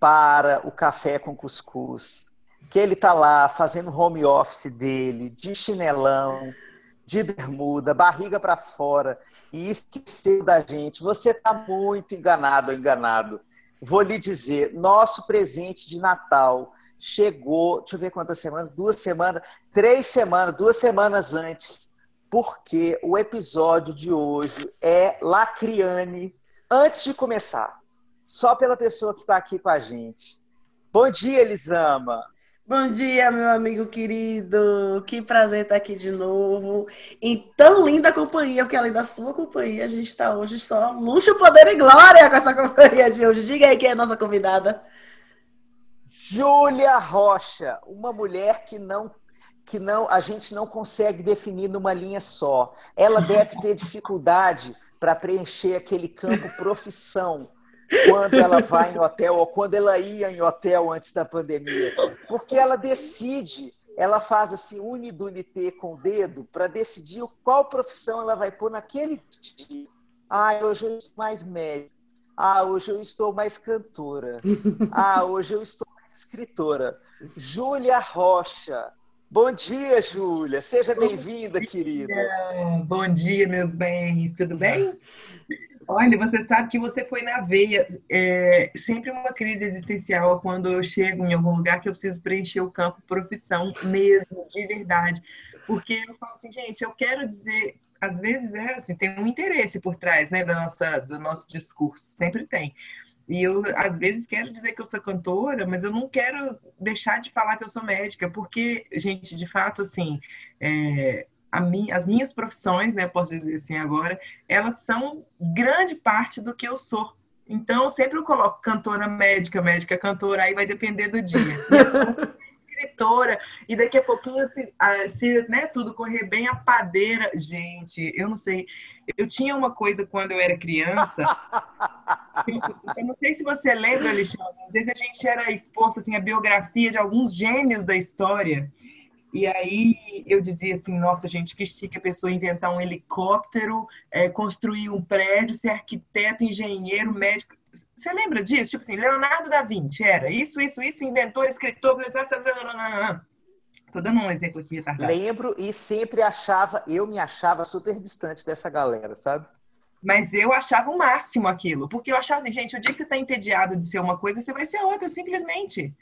para o café com cuscuz, que ele está lá fazendo home office dele, de chinelão, de bermuda, barriga para fora e esqueceu da gente. Você está muito enganado enganado. Vou lhe dizer, nosso presente de Natal chegou, deixa eu ver quantas semanas, duas semanas, três semanas, duas semanas antes, porque o episódio de hoje é Lacriane. Antes de começar, só pela pessoa que está aqui com a gente. Bom dia, Elisama. Bom dia, meu amigo querido. Que prazer estar aqui de novo. Em tão linda companhia, porque além da sua companhia, a gente está hoje só luxo, poder e glória com essa companhia de hoje. Diga aí quem é a nossa convidada. Júlia Rocha, uma mulher que não que não a gente não consegue definir numa linha só. Ela deve ter dificuldade para preencher aquele campo profissão quando ela vai em hotel ou quando ela ia em hotel antes da pandemia. Porque ela decide, ela faz assim, unidunité com o dedo para decidir qual profissão ela vai pôr naquele dia. Ah, hoje eu estou mais médico. Ah, hoje eu estou mais cantora. Ah, hoje eu estou mais escritora. Júlia Rocha. Bom dia, Júlia. Seja bem-vinda, querida. Bom dia, meus bens. Tudo bem? Olha, você sabe que você foi na veia. É sempre uma crise existencial quando eu chego em algum lugar que eu preciso preencher o campo profissão mesmo, de verdade. Porque eu falo assim, gente, eu quero dizer, às vezes é assim, tem um interesse por trás, né, da nossa, do nosso discurso, sempre tem. E eu, às vezes, quero dizer que eu sou cantora, mas eu não quero deixar de falar que eu sou médica, porque, gente, de fato, assim, é, minha, as minhas profissões, né, posso dizer assim agora, elas são grande parte do que eu sou. Então, sempre eu coloco cantora médica, médica cantora, aí vai depender do dia. escritora, e daqui a pouquinho, se, se né, tudo correr bem, a padeira. Gente, eu não sei. Eu tinha uma coisa quando eu era criança. eu não sei se você lembra, Alexandre, às vezes a gente era exposto assim, à biografia de alguns gênios da história. E aí eu dizia assim, nossa gente, que chique a pessoa inventar um helicóptero, é, construir um prédio, ser arquiteto, engenheiro, médico. Você lembra disso? Tipo assim, Leonardo da Vinci era isso, isso, isso, inventor, escritor. Tô dando um exemplo aqui, retardado. Lembro e sempre achava, eu me achava super distante dessa galera, sabe? Mas eu achava o máximo aquilo, porque eu achava assim, gente, o dia que você tá entediado de ser uma coisa, você vai ser outra, simplesmente.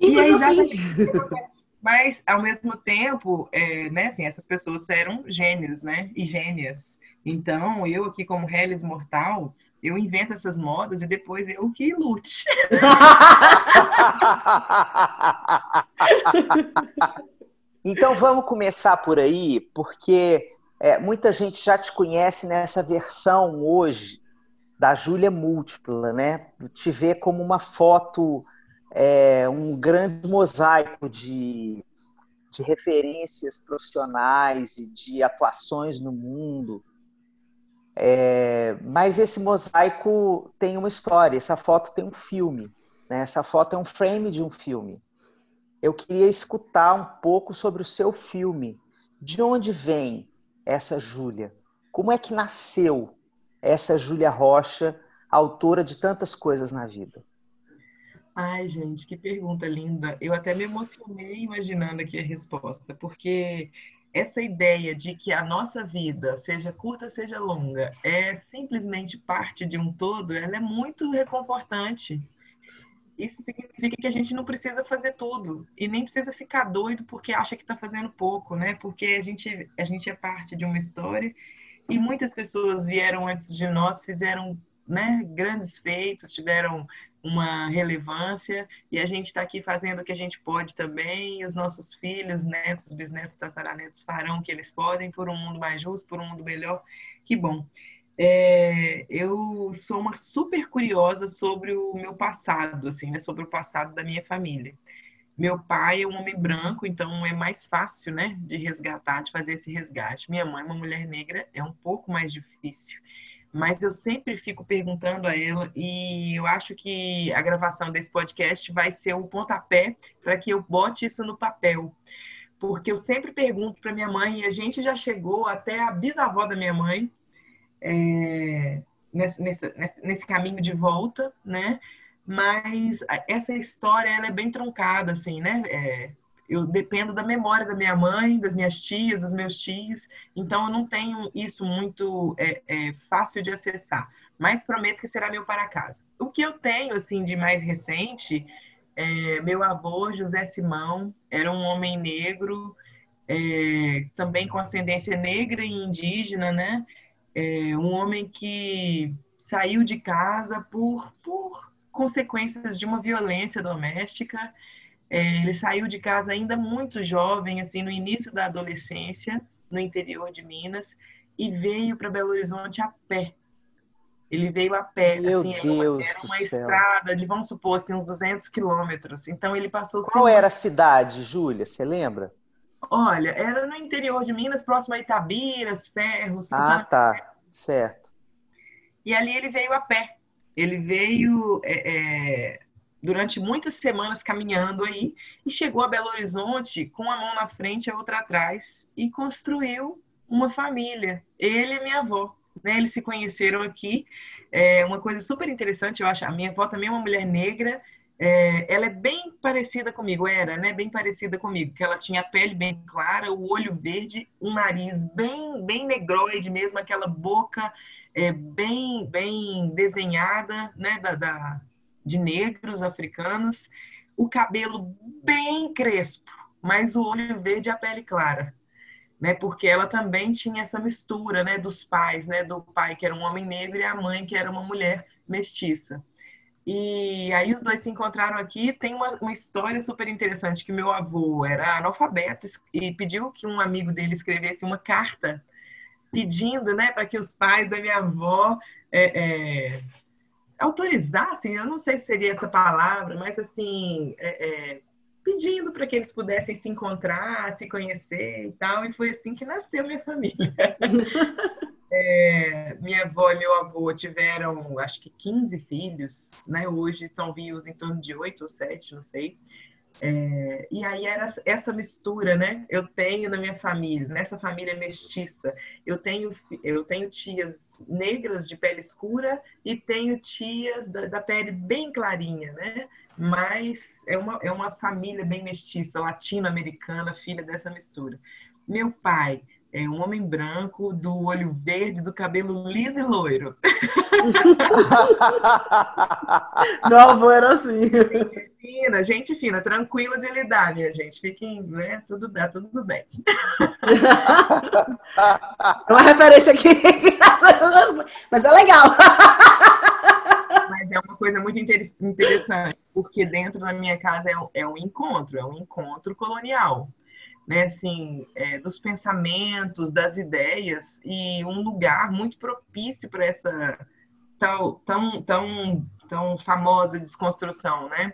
E é exatamente. Assim. Mas, ao mesmo tempo, é, né, assim, essas pessoas eram gênios, né? E gênias. Então, eu aqui como Hellis Mortal, eu invento essas modas e depois eu que lute. então, vamos começar por aí, porque é, muita gente já te conhece nessa versão hoje da Júlia Múltipla, né? Te vê como uma foto é, um grande mosaico de, de referências profissionais e de atuações no mundo. É, mas esse mosaico tem uma história, essa foto tem um filme, né? essa foto é um frame de um filme. Eu queria escutar um pouco sobre o seu filme. De onde vem essa Júlia? Como é que nasceu essa Júlia Rocha, autora de tantas coisas na vida? Ai, gente, que pergunta linda. Eu até me emocionei imaginando aqui a resposta, porque essa ideia de que a nossa vida, seja curta, seja longa, é simplesmente parte de um todo, ela é muito reconfortante. Isso significa que a gente não precisa fazer tudo e nem precisa ficar doido porque acha que está fazendo pouco, né? Porque a gente, a gente é parte de uma história e muitas pessoas vieram antes de nós, fizeram né, grandes feitos, tiveram uma relevância e a gente está aqui fazendo o que a gente pode também. os nossos filhos, netos, bisnetos, tataranetos farão o que eles podem por um mundo mais justo, por um mundo melhor. Que bom. É, eu sou uma super curiosa sobre o meu passado, assim, né, sobre o passado da minha família. Meu pai é um homem branco, então é mais fácil, né, de resgatar, de fazer esse resgate. Minha mãe, uma mulher negra, é um pouco mais difícil. Mas eu sempre fico perguntando a ela e eu acho que a gravação desse podcast vai ser o pontapé para que eu bote isso no papel. Porque eu sempre pergunto para minha mãe, e a gente já chegou até a bisavó da minha mãe, é, nesse, nesse, nesse caminho de volta, né? mas essa história ela é bem truncada, assim, né? É, eu dependo da memória da minha mãe, das minhas tias, dos meus tios, então eu não tenho isso muito é, é, fácil de acessar, mas prometo que será meu para casa. O que eu tenho, assim, de mais recente, é, meu avô, José Simão, era um homem negro, é, também com ascendência negra e indígena, né? É, um homem que saiu de casa por, por consequências de uma violência doméstica. É, ele saiu de casa ainda muito jovem, assim, no início da adolescência, no interior de Minas, e veio para Belo Horizonte a pé. Ele veio a pé, Meu assim, Deus era uma, era uma estrada de, vamos supor, assim, uns 200 quilômetros. Então ele passou... Qual era a cidade, Júlia? Você lembra? Olha, era no interior de Minas, próximo a Itabiras, Ferros. Ah, tá. Certo. E ali ele veio a pé. Ele veio é, é, durante muitas semanas caminhando aí e chegou a Belo Horizonte com uma mão na frente e a outra atrás e construiu uma família. Ele e minha avó. Né? Eles se conheceram aqui. É uma coisa super interessante, eu acho. A minha avó também é uma mulher negra. É, ela é bem parecida comigo, era, né? Bem parecida comigo, que ela tinha a pele bem clara, o olho verde, um nariz bem, bem negroide mesmo, aquela boca é, bem, bem desenhada, né, da, da, de negros africanos, o cabelo bem crespo, mas o olho verde e a pele clara, né, porque ela também tinha essa mistura, né, dos pais, né, do pai que era um homem negro e a mãe que era uma mulher mestiça. E aí os dois se encontraram aqui. Tem uma, uma história super interessante que meu avô era analfabeto e pediu que um amigo dele escrevesse uma carta pedindo né, para que os pais da minha avó é, é, autorizassem, eu não sei se seria essa palavra, mas assim, é, é pedindo para que eles pudessem se encontrar, se conhecer e tal, e foi assim que nasceu minha família. É, minha avó e meu avô tiveram, acho que 15 filhos, né? Hoje estão vivos em torno de 8 ou 7, não sei. É, e aí era essa mistura, né? Eu tenho na minha família, nessa família mestiça, eu tenho, eu tenho tias negras de pele escura e tenho tias da, da pele bem clarinha, né? Mas é uma, é uma família bem mestiça, latino-americana, filha dessa mistura. Meu pai é um homem branco, do olho verde, do cabelo liso e loiro. Meu avô era assim. Gente fina, gente fina, tranquilo de lidar, minha gente. Fiquem, né? Tudo, dá tudo bem. É uma referência aqui, mas é legal. Mas é uma coisa muito interessante, porque dentro da minha casa é um, é um encontro, é um encontro colonial né, assim, é, dos pensamentos, das ideias e um lugar muito propício para essa tão, tão, tão, tão famosa desconstrução, né?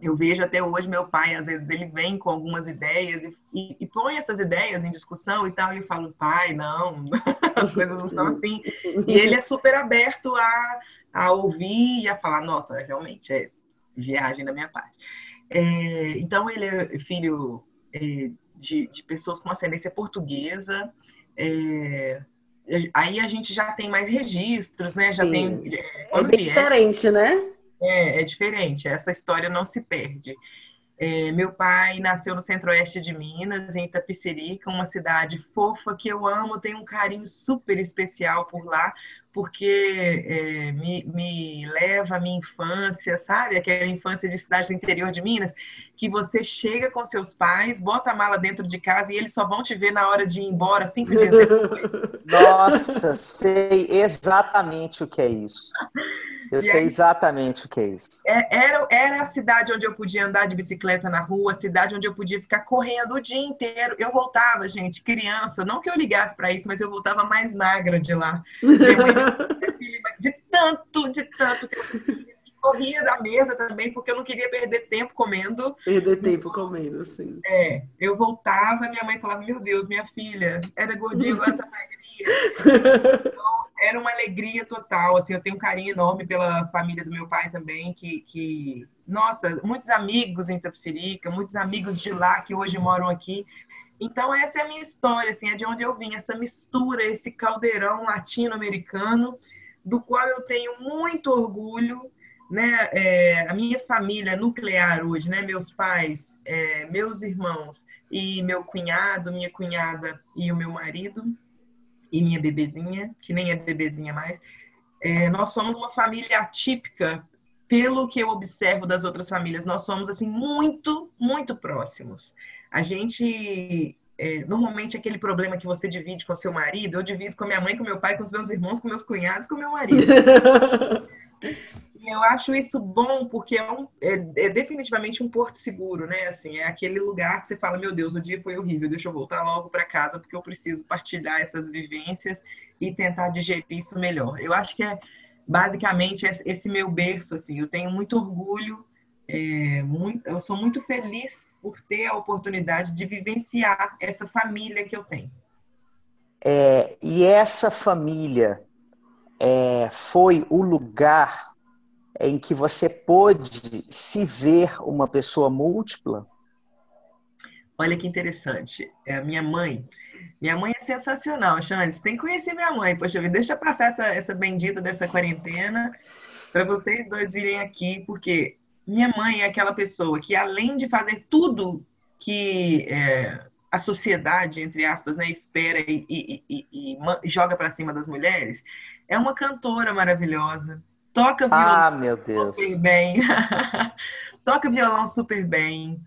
Eu vejo até hoje meu pai, às vezes, ele vem com algumas ideias e, e, e põe essas ideias em discussão e tal, e eu falo, pai, não, as coisas não são assim. E ele é super aberto a, a ouvir e a falar, nossa, realmente, é viagem da minha parte. É, então, ele é filho é, de, de, pessoas com ascendência portuguesa. É, aí a gente já tem mais registros, né? Já tem. É, é bem diferente, né? É, é diferente. Essa história não se perde. É, meu pai nasceu no centro-oeste de Minas, em Itapicerica, uma cidade fofa que eu amo, tenho um carinho super especial por lá, porque é, me, me, leva à minha infância, sabe? Aquela infância de cidade do interior de Minas, que você chega com seus pais, bota a mala dentro de casa e eles só vão te ver na hora de ir embora, cinco dias depois. Nossa, sei exatamente o que é isso. Eu e sei aí, exatamente o que é isso. É, era, era a cidade onde eu podia andar de bicicleta na rua, a cidade onde eu podia ficar correndo o dia inteiro. Eu voltava, gente, criança, não que eu ligasse para isso, mas eu voltava mais magra de lá. de tanto, de tanto que eu corria da mesa também, porque eu não queria perder tempo comendo. Perder tempo comendo, sim. É, eu voltava, minha mãe falava, meu Deus, minha filha, era gordinha, agora tá magrinha. Então, era uma alegria total, assim, eu tenho um carinho enorme pela família do meu pai também, que, que nossa, muitos amigos em Tapsirica, muitos amigos de lá que hoje moram aqui. Então, essa é a minha história, assim, é de onde eu vim, essa mistura, esse caldeirão latino-americano, do qual eu tenho muito orgulho, né? É, a minha família nuclear hoje, né? Meus pais, é, meus irmãos e meu cunhado, minha cunhada e o meu marido e minha bebezinha, que nem é bebezinha mais. É, nós somos uma família atípica pelo que eu observo das outras famílias. Nós somos assim muito, muito próximos. A gente é, normalmente aquele problema que você divide com seu marido, eu divido com minha mãe, com meu pai, com os meus irmãos, com meus cunhados, com meu marido. e eu acho isso bom porque é, um, é, é, definitivamente um porto seguro, né? Assim, é aquele lugar que você fala, meu Deus, o dia foi horrível, deixa eu voltar logo para casa porque eu preciso partilhar essas vivências e tentar digerir isso melhor. Eu acho que é basicamente esse meu berço, assim. Eu tenho muito orgulho é, muito, eu sou muito feliz por ter a oportunidade de vivenciar essa família que eu tenho. É, e essa família é, foi o lugar em que você pôde se ver uma pessoa múltipla? Olha que interessante. É a minha mãe. Minha mãe é sensacional, Xande. Você tem que conhecer minha mãe. Poxa, deixa passar essa, essa bendita dessa quarentena para vocês dois virem aqui, porque minha mãe é aquela pessoa que, além de fazer tudo que é, a sociedade, entre aspas, né, espera e, e, e, e joga para cima das mulheres, é uma cantora maravilhosa. Toca ah, violão super bem. Toca violão super bem.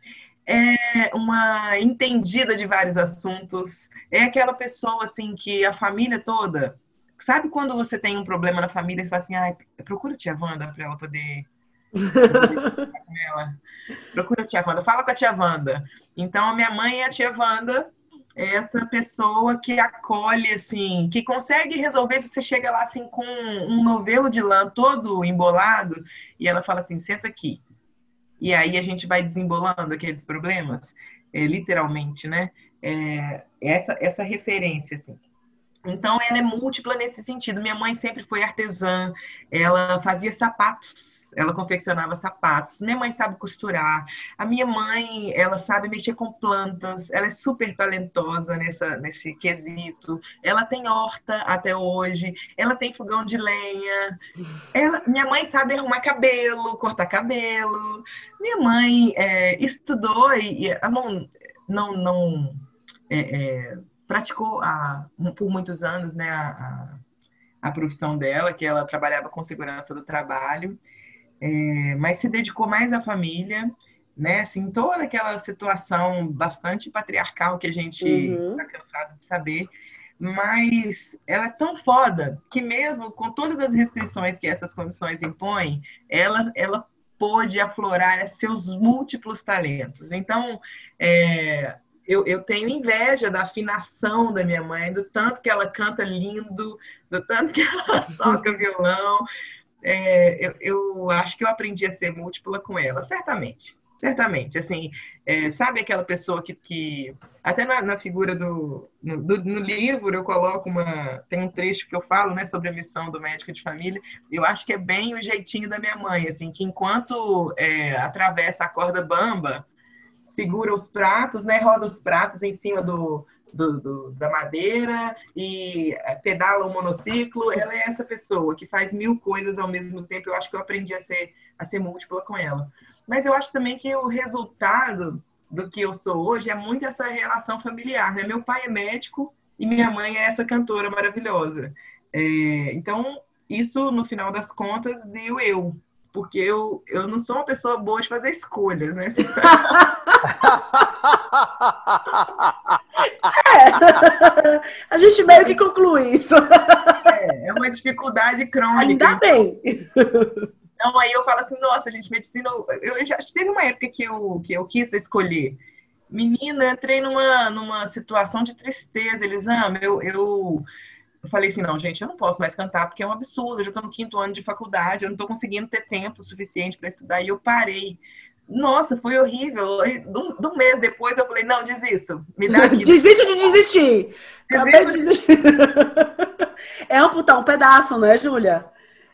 É uma entendida de vários assuntos. É aquela pessoa assim que a família toda. Sabe quando você tem um problema na família e fala assim, ah, procura a tia Wanda para ela poder Procura a tia Wanda, fala com a tia Wanda. Então, a minha mãe é a tia Wanda, é essa pessoa que acolhe, assim, que consegue resolver. Você chega lá, assim, com um novelo de lã todo embolado, e ela fala assim: senta aqui. E aí a gente vai desembolando aqueles problemas, é, literalmente, né? É, essa, essa referência, assim. Então, ela é múltipla nesse sentido. Minha mãe sempre foi artesã, ela fazia sapatos, ela confeccionava sapatos. Minha mãe sabe costurar. A minha mãe, ela sabe mexer com plantas, ela é super talentosa nessa, nesse quesito. Ela tem horta até hoje, ela tem fogão de lenha. Ela, minha mãe sabe arrumar cabelo, cortar cabelo. Minha mãe é, estudou e, não, não, não é, é, praticou a, por muitos anos né, a, a, profissão dela, que ela trabalhava com segurança do trabalho, é, mas se dedicou mais à família, né? Assim, toda aquela situação bastante patriarcal que a gente está uhum. Tá cansado de saber, mas ela é tão foda que mesmo com todas as restrições que essas condições impõem, ela, ela pôde aflorar seus múltiplos talentos. Então, é, eu, eu tenho inveja da afinação da minha mãe, do tanto que ela canta lindo, do tanto que ela toca violão. É, eu, eu, acho que eu aprendi a ser múltipla com ela, certamente. Certamente, assim, é, sabe aquela pessoa que, que até na, na figura do no, do no, livro eu coloco uma, tem um trecho que eu falo, né, sobre a missão do médico de família, eu acho que é bem o jeitinho da minha mãe, assim, que enquanto é, atravessa a corda bamba, segura os pratos, né? Roda os pratos em cima do, do, do, da madeira e é, pedala um monociclo. Ela é essa pessoa que faz mil coisas ao mesmo tempo. Eu acho que eu aprendi a ser, a ser múltipla com ela. Mas eu acho também que o resultado do que eu sou hoje é muito essa relação familiar. Né? Meu pai é médico e minha mãe é essa cantora maravilhosa. É, então, isso, no final das contas, deu eu porque eu, eu não sou uma pessoa boa de fazer escolhas, né? é. A gente meio que conclui isso. É, é uma dificuldade crônica. Ainda bem. Então aí eu falo assim, nossa, gente, medicina. Eu já teve uma época que eu, que eu quis escolher. Menina, entrei numa, numa situação de tristeza, Elisama. Eu, eu eu falei assim, não, gente, eu não posso mais cantar porque é um absurdo, eu já estou no quinto ano de faculdade, eu não estou conseguindo ter tempo suficiente para estudar, e eu parei. Nossa, foi horrível. De um mês depois eu falei, não, desisto. Me dá aqui. Desiste de desistir. Acabei de desistir. é amputar um pedaço, né, Júlia?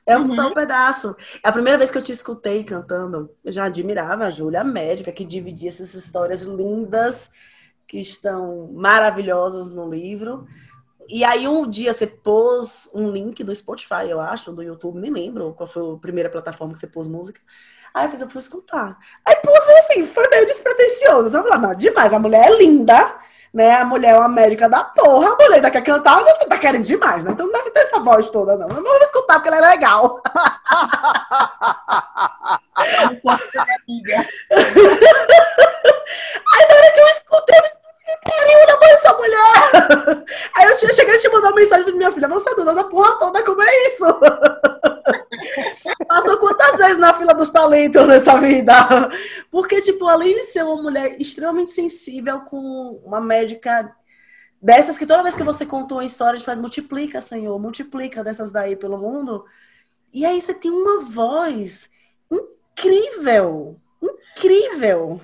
É amputar uhum. um pedaço. É a primeira vez que eu te escutei cantando, eu já admirava a Júlia, a médica, que dividia essas histórias lindas, que estão maravilhosas no livro. E aí um dia você pôs um link do Spotify, eu acho, do YouTube, nem lembro qual foi a primeira plataforma que você pôs música. Aí eu fiz, eu fui escutar. Aí pus meio assim, foi meio despretensioso. Eu falei, não, demais, a mulher é linda, né? A mulher é uma médica da porra, a mulher ainda quer cantar, não tá querendo demais, né? Então não deve ter essa voz toda, não. Eu não vou escutar porque ela é legal. Aí na hora que eu escutei, eu Caramba, mãe, essa mulher! Aí eu cheguei a te mandar uma mensagem e disse, minha filha, você é dona da porra toda, como é isso? Passou quantas vezes na fila dos talentos nessa vida? Porque, tipo, além de ser uma mulher extremamente sensível com uma médica dessas que toda vez que você conta uma história, a gente faz multiplica, Senhor, multiplica dessas daí pelo mundo. E aí você tem uma voz incrível, incrível.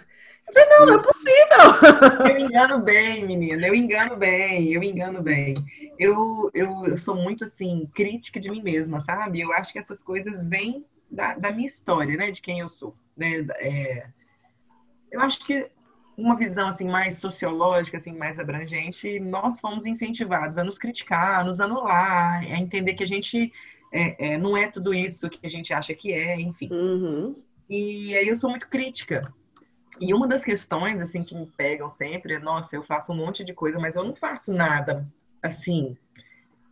Falei, não, não é possível. Eu engano bem, menina. Eu engano bem, eu engano bem. Eu, eu, eu sou muito, assim, crítica de mim mesma, sabe? Eu acho que essas coisas vêm da, da minha história, né? De quem eu sou. Né? É, eu acho que uma visão assim mais sociológica, assim mais abrangente, nós fomos incentivados a nos criticar, a nos anular, a entender que a gente é, é, não é tudo isso que a gente acha que é, enfim. Uhum. E aí eu sou muito crítica e uma das questões, assim, que me pegam sempre é, nossa, eu faço um monte de coisa, mas eu não faço nada, assim,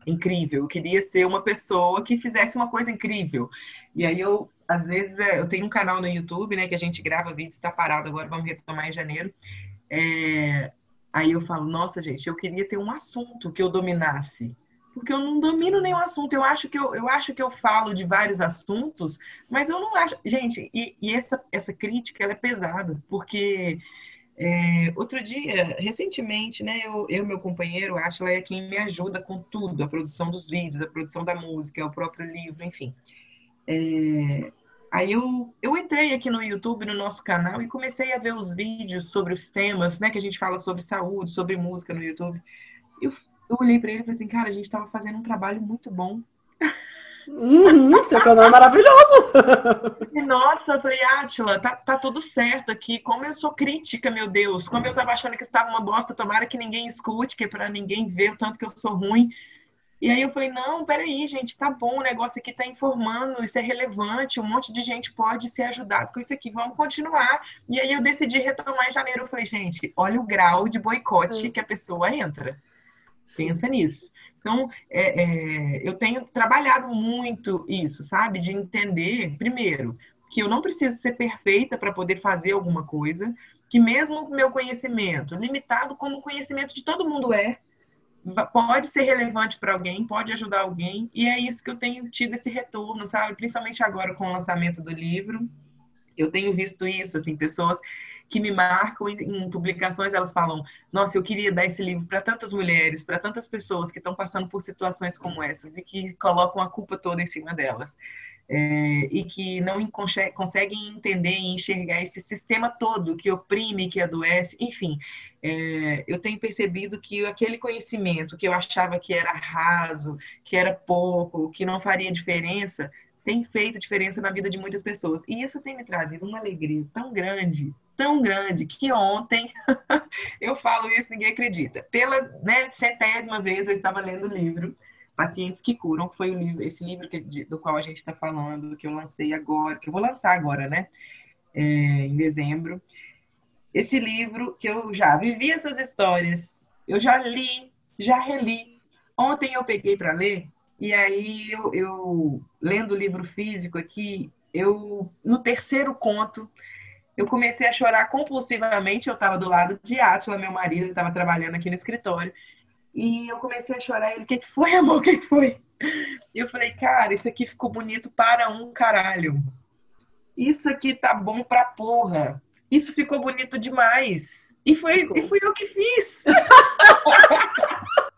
incrível. Eu queria ser uma pessoa que fizesse uma coisa incrível. E aí eu, às vezes, é, eu tenho um canal no YouTube, né, que a gente grava vídeos, está parado agora, vamos retomar em janeiro. É... Aí eu falo, nossa, gente, eu queria ter um assunto que eu dominasse porque eu não domino nenhum assunto. Eu acho que eu, eu acho que eu falo de vários assuntos, mas eu não acho. Gente, e, e essa, essa crítica ela é pesada, porque é, outro dia, recentemente, né, eu e meu companheiro, acho é quem me ajuda com tudo, a produção dos vídeos, a produção da música, o próprio livro, enfim. É, aí eu, eu entrei aqui no YouTube, no nosso canal, e comecei a ver os vídeos sobre os temas, né, que a gente fala sobre saúde, sobre música no YouTube. Eu eu olhei para ele e falei assim, cara, a gente estava fazendo um trabalho muito bom. Uhum, seu canal é maravilhoso. Nossa, eu falei, Átila, tá, tá tudo certo aqui. Como eu sou crítica, meu Deus. Como eu tava achando que estava uma bosta, tomara que ninguém escute, que é pra ninguém ver o tanto que eu sou ruim. E aí eu falei, não, peraí, gente, tá bom, o negócio aqui tá informando, isso é relevante, um monte de gente pode ser ajudado com isso aqui, vamos continuar. E aí eu decidi retomar em janeiro. Eu falei, gente, olha o grau de boicote que a pessoa entra. Pensa nisso. Então, é, é, eu tenho trabalhado muito isso, sabe? De entender, primeiro, que eu não preciso ser perfeita para poder fazer alguma coisa, que mesmo o meu conhecimento, limitado como o conhecimento de todo mundo é, pode ser relevante para alguém, pode ajudar alguém, e é isso que eu tenho tido esse retorno, sabe? Principalmente agora com o lançamento do livro, eu tenho visto isso, assim, pessoas que me marcam em, publicações, elas falam: Nossa, eu queria dar esse livro para tantas mulheres, para tantas pessoas que estão passando por situações como essas e que colocam a culpa toda em cima delas. É, e que não conseguem entender e enxergar esse sistema todo que oprime, que adoece, enfim. É, eu tenho percebido que aquele conhecimento que eu achava que era raso, que era pouco, que não faria diferença, tem feito diferença na vida de muitas pessoas. E isso tem me trazido uma alegria tão grande, tão grande que ontem eu falo isso, ninguém acredita. Pela né, centésima vez eu estava lendo o livro Pacientes que Curam, que foi o livro, esse livro que, do qual a gente está falando, que eu lancei agora, que eu vou lançar agora, né? É, em dezembro. Esse livro que eu já vivi essas histórias, eu já li, já reli. Ontem eu peguei para ler, e aí eu, eu lendo o livro físico aqui, eu no terceiro conto eu comecei a chorar compulsivamente. Eu estava do lado de Átila, meu marido, estava trabalhando aqui no escritório. E eu comecei a chorar. Ele, o que, que foi, amor? O que, que foi? E eu falei, cara, isso aqui ficou bonito para um caralho. Isso aqui tá bom pra porra. Isso ficou bonito demais. E foi, e fui eu que fiz.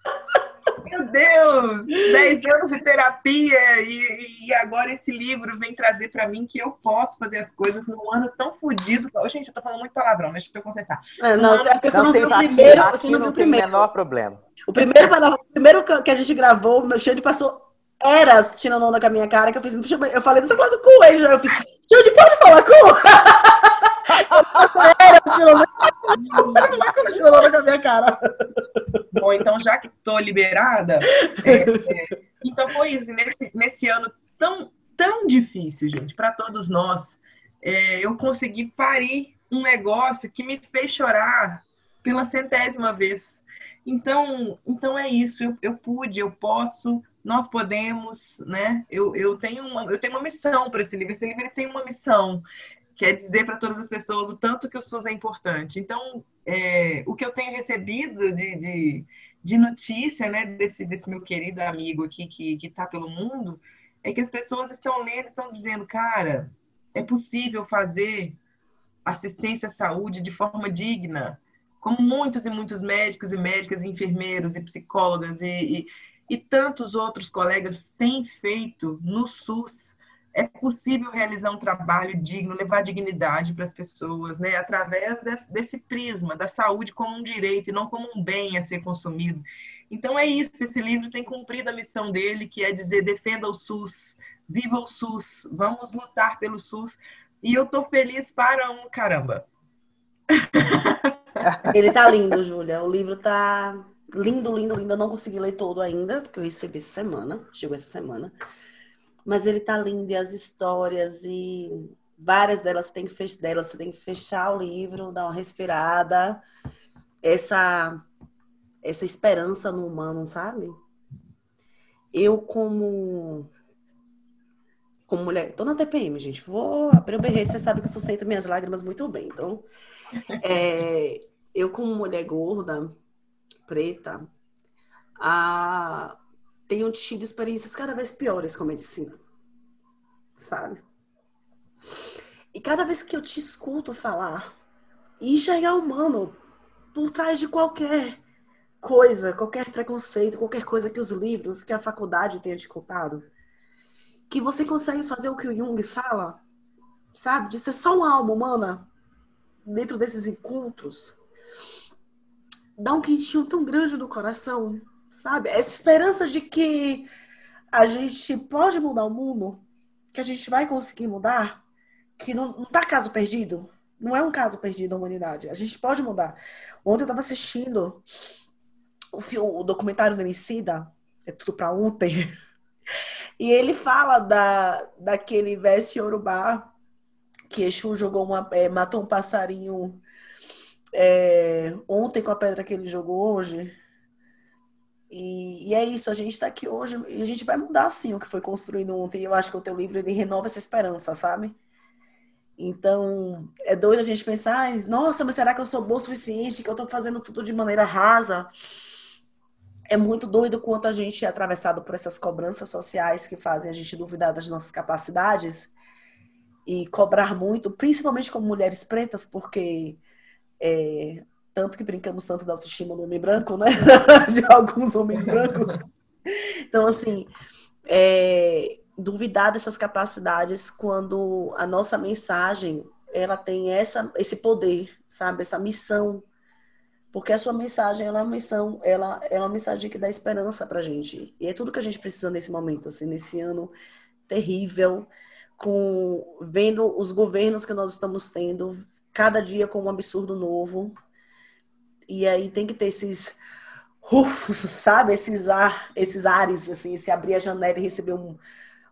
Meu Deus! Dez anos de terapia e, e agora esse livro vem trazer para mim que eu posso fazer as coisas num ano tão fodido. Oh, gente, eu tô falando muito palavrão, deixa eu consertar. É, não, é porque você não, não viu o primeiro. Aqui, você não, não viu tem o menor problema. O primeiro, o primeiro que a gente gravou, o meu Xande passou eras tirando onda com a minha cara, que eu fiz. Eu falei do seu lado cu, aí eu fiz. Xande, pode falar cu? tirando com a minha cara. Bom, então já que tô liberada, é, é, então foi isso. Nesse, nesse ano tão, tão difícil, gente, para todos nós, é, eu consegui parir um negócio que me fez chorar pela centésima vez. Então, então é isso. Eu, eu pude, eu posso, nós podemos, né? Eu, eu tenho uma, eu tenho uma missão para esse livro. Esse livro tem uma missão, que é dizer para todas as pessoas o tanto que o SUS é importante. Então, é, o que eu tenho recebido de, de, de, notícia, né, desse, desse meu querido amigo aqui que está pelo mundo, é que as pessoas estão lendo, estão dizendo, cara, é possível fazer assistência à saúde de forma digna, como muitos e muitos médicos e médicas, e enfermeiros e psicólogas e, e, e tantos outros colegas têm feito no SUS é possível realizar um trabalho digno, levar dignidade para as pessoas, né, através desse prisma da saúde como um direito e não como um bem a ser consumido. Então é isso, esse livro tem cumprido a missão dele, que é dizer defenda o SUS, viva o SUS, vamos lutar pelo SUS. E eu tô feliz para um caramba. Ele tá lindo, Júlia. O livro tá lindo, lindo, lindo. Eu não consegui ler todo ainda, porque eu recebi essa semana, chegou essa semana mas ele tá lindo e as histórias e várias delas tem que fechar delas, você tem que fechar o livro, dar uma respirada, essa essa esperança no humano, sabe? Eu como como mulher, tô na TPM, gente, vou abrir o berreiro, você sabe que eu sustento minhas lágrimas muito bem, então é, eu como mulher gorda, preta, a tenho tido experiências cada vez piores com a medicina. Sabe? E cada vez que eu te escuto falar e enxergar humano por trás de qualquer coisa, qualquer preconceito, qualquer coisa que os livros, que a faculdade tenha te contado, que você consegue fazer o que o Jung fala, sabe? De ser só uma alma humana dentro desses encontros. Dá um quentinho tão grande no coração sabe? Essa esperança de que a gente pode mudar o mundo, que a gente vai conseguir mudar, que não, não tá caso perdido. Não é um caso perdido da humanidade. A gente pode mudar. Ontem eu tava assistindo o, o documentário do Emicida, é tudo pra ontem, e ele fala da, daquele verso Yorubá que Exu jogou uma, é, matou um passarinho é, ontem com a pedra que ele jogou hoje. E, e, é isso, a gente está aqui hoje e a gente vai mudar sim o que foi construído ontem. E eu acho que o teu livro ele renova essa esperança, sabe? Então, é doido a gente pensar, nossa, mas será que eu sou boa o suficiente, que eu estou fazendo tudo de maneira rasa? É muito doido quanto a gente é atravessado por essas cobranças sociais que fazem a gente duvidar das nossas capacidades e cobrar muito, principalmente como mulheres pretas, porque é, tanto que brincamos tanto da autoestima do homem branco, né? De alguns homens brancos. Então, assim, é, duvidar dessas capacidades quando a nossa mensagem ela tem essa, esse poder, sabe? Essa missão. Porque a sua mensagem ela é uma missão, ela é uma mensagem que dá esperança pra gente. E é tudo que a gente precisa nesse momento, assim, nesse ano terrível, com vendo os governos que nós estamos tendo, cada dia com um absurdo novo, e aí tem que ter esses rufos, sabe? Esses, ar, esses ares, assim, se abrir a janela e receber um,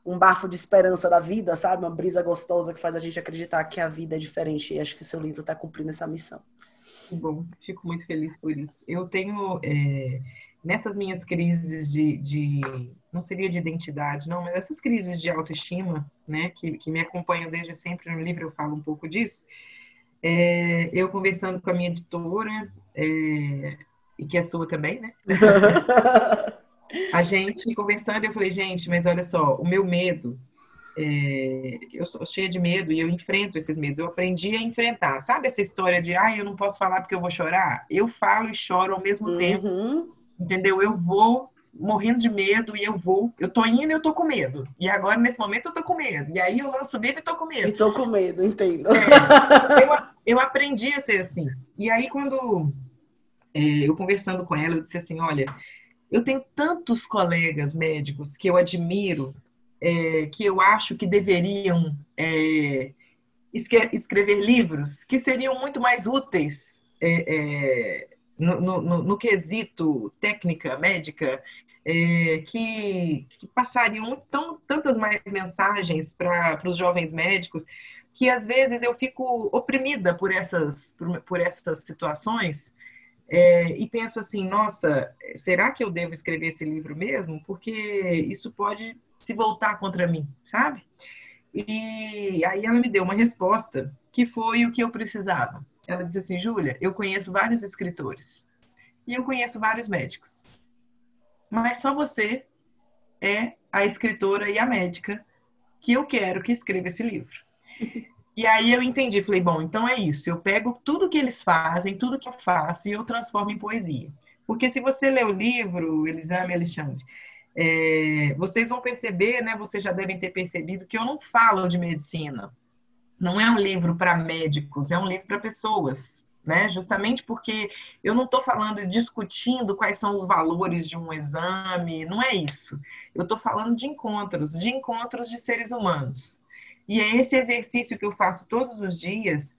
um bafo de esperança da vida, sabe? Uma brisa gostosa que faz a gente acreditar que a vida é diferente. E acho que seu livro está cumprindo essa missão. Bom, fico muito feliz por isso. Eu tenho, é, nessas minhas crises de, de, não seria de identidade, não, mas essas crises de autoestima, né, que, que me acompanham desde sempre no livro, eu falo um pouco disso. É, eu conversando com a minha editora, é, e que é sua também, né? a gente conversando, eu falei, gente, mas olha só, o meu medo, é, eu sou cheia de medo e eu enfrento esses medos. Eu aprendi a enfrentar. Sabe essa história de, ah, eu não posso falar porque eu vou chorar? Eu falo e choro ao mesmo uhum. tempo. Entendeu? Eu vou morrendo de medo e eu vou, eu tô indo e eu tô com medo. E agora, nesse momento, eu tô com medo. E aí eu lanço o livro e tô com medo. E tô com medo, entendo. É, eu, eu aprendi a ser assim. E aí, quando é, eu conversando com ela, eu disse assim: olha, eu tenho tantos colegas médicos que eu admiro, é, que eu acho que deveriam é, escrever livros que seriam muito mais úteis é, é, no, no, no, quesito técnica médica, é, que, que, passariam tão, tantas mais mensagens para os jovens médicos que às vezes eu fico oprimida por essas, por, por essas situações é, e penso assim, nossa, será que eu devo escrever esse livro mesmo? Porque isso pode se voltar contra mim, sabe? E aí ela me deu uma resposta que foi o que eu precisava. Ela disse assim, Júlia, eu conheço vários escritores e eu conheço vários médicos, mas só você é a escritora e a médica que eu quero que escreva esse livro. E aí eu entendi, falei, bom, então é isso. Eu pego tudo que eles fazem, tudo que eu faço e eu transformo em poesia. Porque se você ler o livro, Elisame Alexandre, é, vocês vão perceber, né? Vocês já devem ter percebido que eu não falo de medicina. Não é um livro para médicos, é um livro para pessoas, né? Justamente porque eu não estou falando discutindo quais são os valores de um exame, não é isso. Eu estou falando de encontros, de encontros de seres humanos. E é esse exercício que eu faço todos os dias,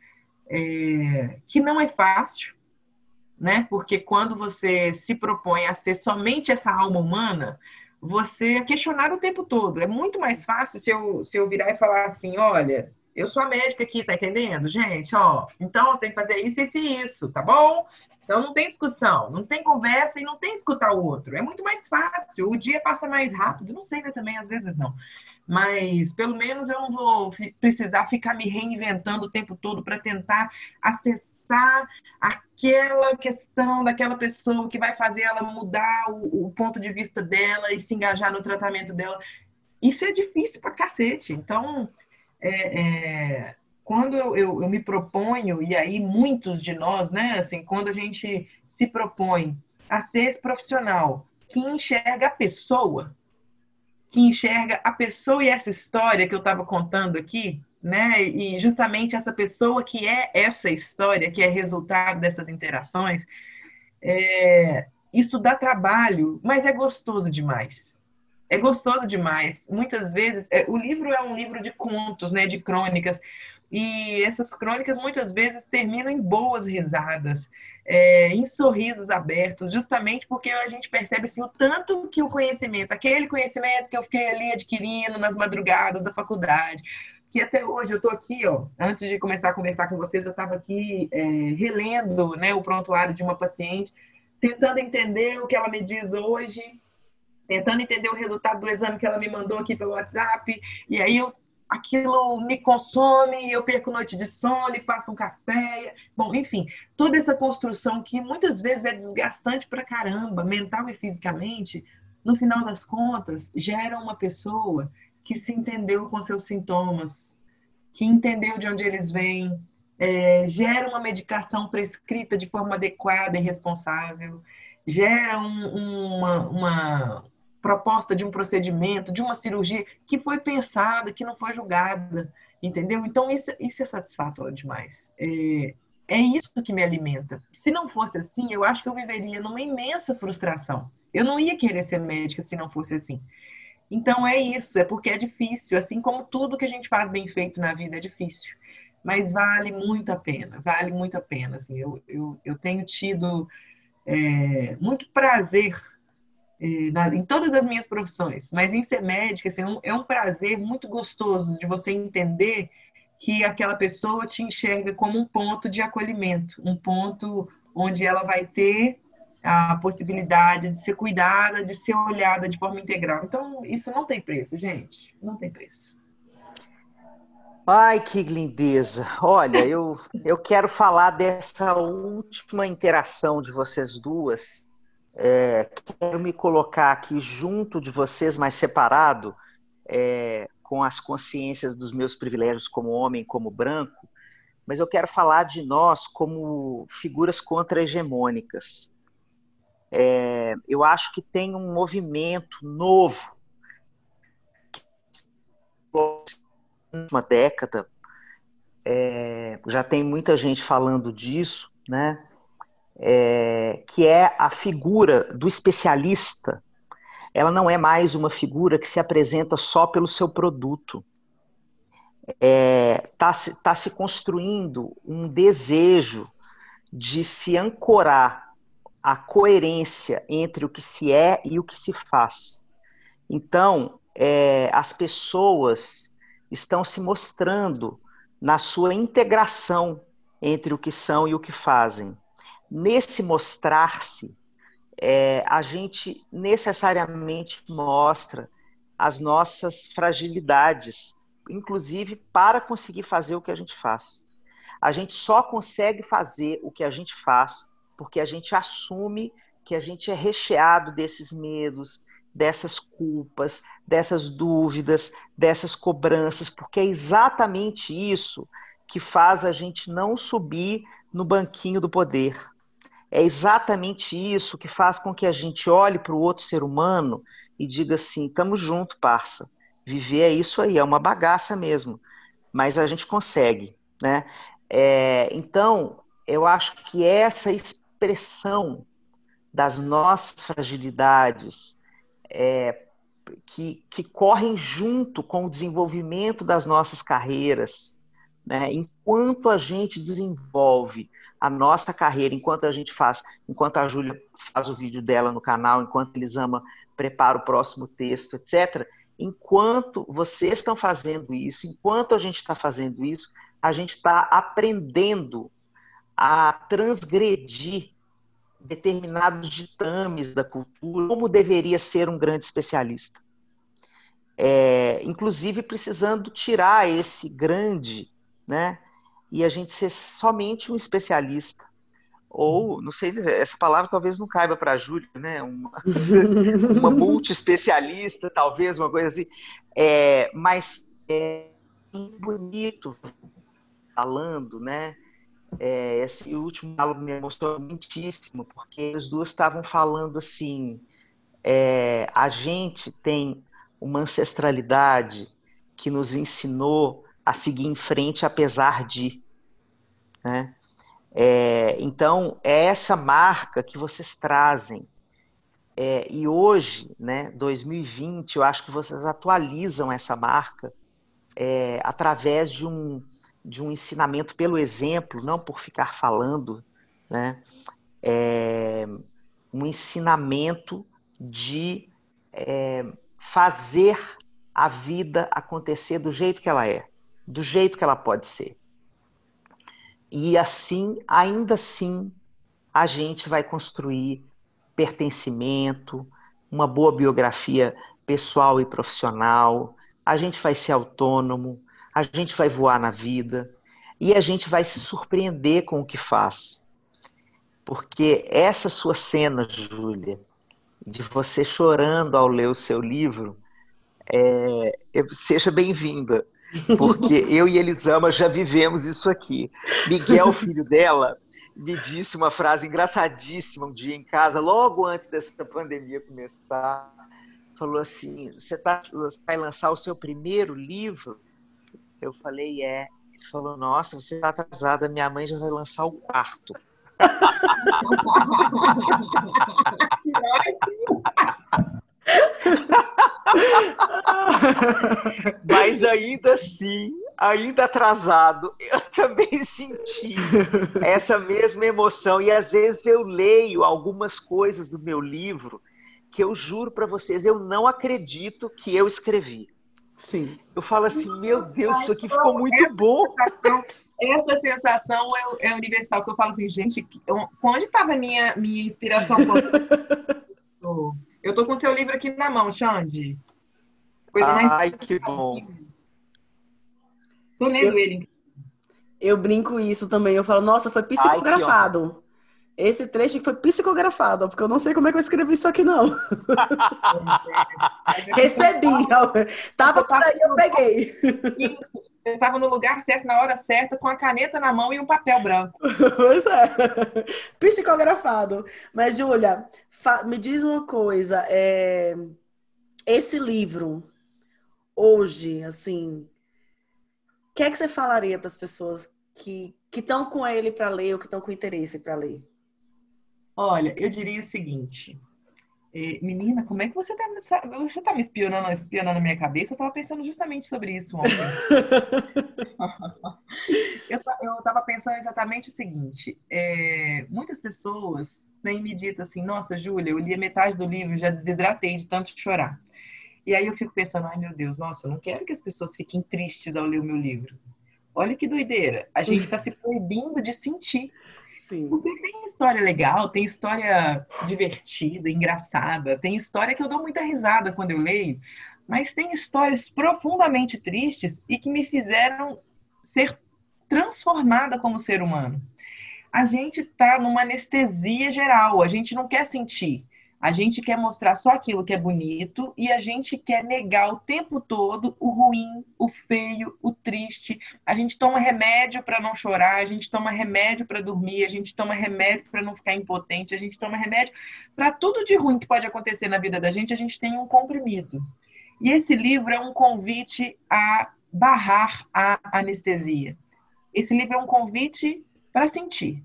é, que não é fácil, né? Porque quando você se propõe a ser somente essa alma humana, você é questionado o tempo todo. É muito mais fácil se eu, se eu virar e falar assim, olha, eu sou a médica aqui, tá entendendo, gente? Ó, então tem que fazer isso, isso e isso, tá bom? Então não tem discussão, não tem conversa e não tem escutar o outro. É muito mais fácil, o dia passa mais rápido, não sei, né, também, às vezes não mas pelo menos eu não vou precisar ficar me reinventando o tempo todo para tentar acessar aquela questão daquela pessoa que vai fazer ela mudar o, o, ponto de vista dela e se engajar no tratamento dela. Isso é difícil para cacete. Então, é, é, quando eu, eu, eu me proponho, e aí muitos de nós, né, assim, quando a gente se propõe a ser esse profissional que enxerga a pessoa, que enxerga a pessoa e essa história que eu estava contando aqui, né? E justamente essa pessoa que é essa história, que é resultado dessas interações, é, isso dá trabalho, mas é gostoso demais. É gostoso demais. Muitas vezes, é, o livro é um livro de contos, né? De crônicas. E essas crônicas muitas vezes terminam em boas risadas é, em sorrisos abertos, justamente porque a gente percebe assim, o tanto que o conhecimento, aquele conhecimento que eu fiquei ali adquirindo nas madrugadas da faculdade, que até hoje eu estou aqui, ó, antes de começar a conversar com vocês, eu estava aqui é, relendo né, o prontuário de uma paciente, tentando entender o que ela me diz hoje, tentando entender o resultado do exame que ela me mandou aqui pelo WhatsApp, e aí eu aquilo me consome, eu perco noite de sono passo um café. Bom, enfim, toda essa construção que muitas vezes é desgastante pra caramba, mental e fisicamente, no final das contas, gera uma pessoa que se entendeu com seus sintomas, que entendeu de onde eles vêm, é, gera uma medicação prescrita de forma adequada e responsável, gera um, uma, uma proposta de um procedimento, de uma cirurgia que foi pensada, que não foi julgada, entendeu? Então, isso, isso é satisfatório demais. É, é isso que me alimenta. Se não fosse assim, eu acho que eu viveria numa imensa frustração. Eu não ia querer ser médica se não fosse assim. Então é isso, é porque é difícil, assim como tudo que a gente faz bem feito na vida é difícil. Mas vale muito a pena, vale muito a pena. Assim, eu, eu, eu tenho tido é, muito prazer em todas as minhas profissões, mas em ser médica assim, é um prazer muito gostoso de você entender que aquela pessoa te enxerga como um ponto de acolhimento, um ponto onde ela vai ter a possibilidade de ser cuidada, de ser olhada de forma integral. Então, isso não tem preço, gente, não tem preço. Ai, que lindeza! Olha, eu, eu quero falar dessa última interação de vocês duas, é, quero me colocar aqui junto de vocês, mas separado, é, com as consciências dos meus privilégios como homem, como branco, mas eu quero falar de nós como figuras contra-hegemônicas. é, eu acho que tem um movimento novo, uma década, é, já tem muita gente falando disso, né? É, que é a figura do especialista. Ela não é mais uma figura que se apresenta só pelo seu produto. Está é, tá se, tá se construindo um desejo de se ancorar a coerência entre o que se é e o que se faz. Então, é, as pessoas estão se mostrando na sua integração entre o que são e o que fazem. Nesse mostrar-se, é, a gente necessariamente mostra as nossas fragilidades, inclusive para conseguir fazer o que a gente faz. A gente só consegue fazer o que a gente faz porque a gente assume que a gente é recheado desses medos, dessas culpas, dessas dúvidas, dessas cobranças, porque é exatamente isso que faz a gente não subir no banquinho do poder. É exatamente isso que faz com que a gente olhe para o outro ser humano e diga assim: estamos junto, parça. Viver é isso aí, é uma bagaça mesmo, mas a gente consegue, né? É, então, eu acho que essa expressão das nossas fragilidades, é, que, que correm junto com o desenvolvimento das nossas carreiras, né? enquanto a gente desenvolve a nossa carreira, enquanto a gente faz, enquanto a Júlia faz o vídeo dela no canal, enquanto eles ama prepara o próximo texto, etc. Enquanto vocês estão fazendo isso, enquanto a gente está fazendo isso, a gente está aprendendo a transgredir determinados ditames da cultura, como deveria ser um grande especialista. É, inclusive precisando tirar esse grande, né? E a gente ser somente um especialista. Ou, não sei, essa palavra talvez não caiba para a Júlia, né? Uma, uma multi-especialista, talvez, uma coisa assim. É, mas é bonito falando, né? É, esse último diálogo me emocionou muitíssimo, porque as duas estavam falando assim: é, a gente tem uma ancestralidade que nos ensinou a seguir em frente apesar de. Né? É, então, é essa marca que vocês trazem. É, e hoje, né, 2020, eu acho que vocês atualizam essa marca é, através de um, de um ensinamento pelo exemplo, não por ficar falando, né? É um ensinamento de é, fazer a vida acontecer do jeito que ela é, do jeito que ela pode ser. E assim, ainda assim, a gente vai construir pertencimento, uma boa biografia pessoal e profissional, a gente vai ser autônomo, a gente vai voar na vida e a gente vai se surpreender com o que faz. Porque essa sua cena, Júlia, de você chorando ao ler o seu livro, é, seja bem-vinda. Porque eu e Elisama já vivemos isso aqui. Miguel, filho dela, me disse uma frase engraçadíssima um dia em casa, logo antes dessa pandemia começar. Falou assim: Você tá, vai lançar o seu primeiro livro? Eu falei, é. Ele falou, nossa, você está atrasada, minha mãe já vai lançar o quarto. Mas ainda assim, ainda atrasado, eu também senti essa mesma emoção. E às vezes eu leio algumas coisas do meu livro que eu juro para vocês, eu não acredito que eu escrevi. Sim. Eu falo assim, meu Deus, isso aqui ficou muito essa bom. Sensação, essa sensação é, é, universal, que eu falo assim, gente, onde estava a minha, minha inspiração? eu tô com seu livro aqui na mão, Xande. Coisa Ai, mais... que bom. Tô lendo eu, ele. Eu brinco isso também, eu falo, nossa, foi psicografado. Ai, Esse trecho foi psicografado, porque eu não sei como é que eu escrevi isso aqui, não. Recebi. Tava por aí, eu peguei. Isso. Você estava no lugar certo, na hora certa, com a caneta na mão e um papel branco. Pois é. Psicografado. Mas, Júlia, me diz uma coisa. É... Esse livro, hoje, assim, o que é que você falaria para as pessoas que estão com ele para ler ou que estão com interesse para ler? Olha, eu diria o seguinte. É, menina, como é que você está você tá me espionando, espionando na minha cabeça? Eu estava pensando justamente sobre isso ontem. eu estava pensando exatamente o seguinte: é, muitas pessoas têm me dito assim, nossa, Júlia, eu li a metade do livro e já desidratei de tanto chorar. E aí eu fico pensando, ai meu Deus, nossa, eu não quero que as pessoas fiquem tristes ao ler o meu livro. Olha que doideira. A gente está se proibindo de sentir. Sim. Porque tem história legal, tem história divertida, engraçada, tem história que eu dou muita risada quando eu leio, mas tem histórias profundamente tristes e que me fizeram ser transformada como ser humano. A gente está numa anestesia geral, a gente não quer sentir. A gente quer mostrar só aquilo que é bonito e a gente quer negar o tempo todo o ruim, o feio, o triste. A gente toma remédio para não chorar, a gente toma remédio para dormir, a gente toma remédio para não ficar impotente, a gente toma remédio para tudo de ruim que pode acontecer na vida da gente, a gente tem um comprimido. E esse livro é um convite a barrar a anestesia. Esse livro é um convite para sentir.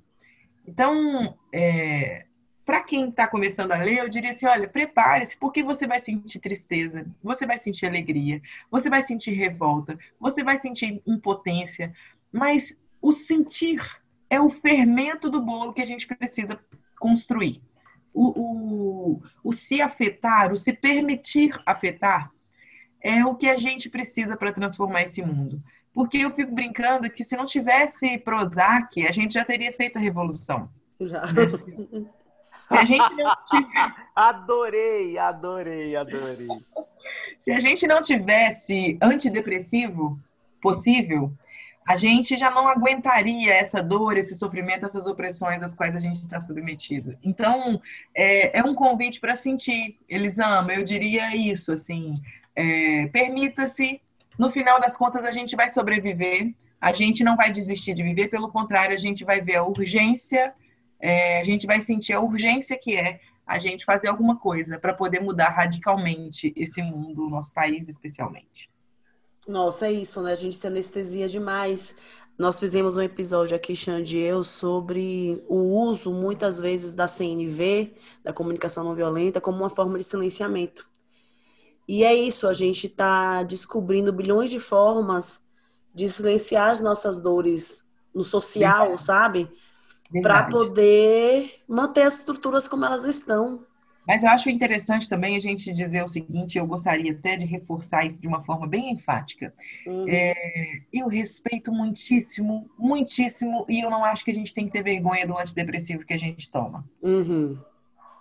Então, é, para quem está começando a ler, eu diria assim: olha, prepare-se, porque você vai sentir tristeza, você vai sentir alegria, você vai sentir revolta, você vai sentir impotência, mas o sentir é o fermento do bolo que a gente precisa construir. O, o, o se afetar, o se permitir afetar, é o que a gente precisa para transformar esse mundo. Porque eu fico brincando que se não tivesse Prozac, a gente já teria feito a revolução. Já. Se a gente não tiver... adorei, adorei, adorei. Se a gente não tivesse antidepressivo possível, a gente já não aguentaria essa dor, esse sofrimento, essas opressões às quais a gente está submetido. Então, é, é um convite para sentir. Elisama, eu diria isso, assim, é, permita-se. No final das contas, a gente vai sobreviver. A gente não vai desistir de viver, pelo contrário, a gente vai ver a urgência é, a gente vai sentir a urgência que é a gente fazer alguma coisa para poder mudar radicalmente esse mundo, o nosso país especialmente. Nossa, é isso, né? A gente se anestesia demais. Nós fizemos um episódio aqui, Xande e eu, sobre o uso, muitas vezes, da CNV, da comunicação não violenta, como uma forma de silenciamento. E é isso, a gente está descobrindo bilhões de formas de silenciar as nossas dores no social, sabe? Para poder manter as estruturas como elas estão. Mas eu acho interessante também a gente dizer o seguinte, eu gostaria até de reforçar isso de uma forma bem enfática. Uhum. É, eu respeito muitíssimo, muitíssimo, e eu não acho que a gente tem que ter vergonha do antidepressivo que a gente toma. Uhum.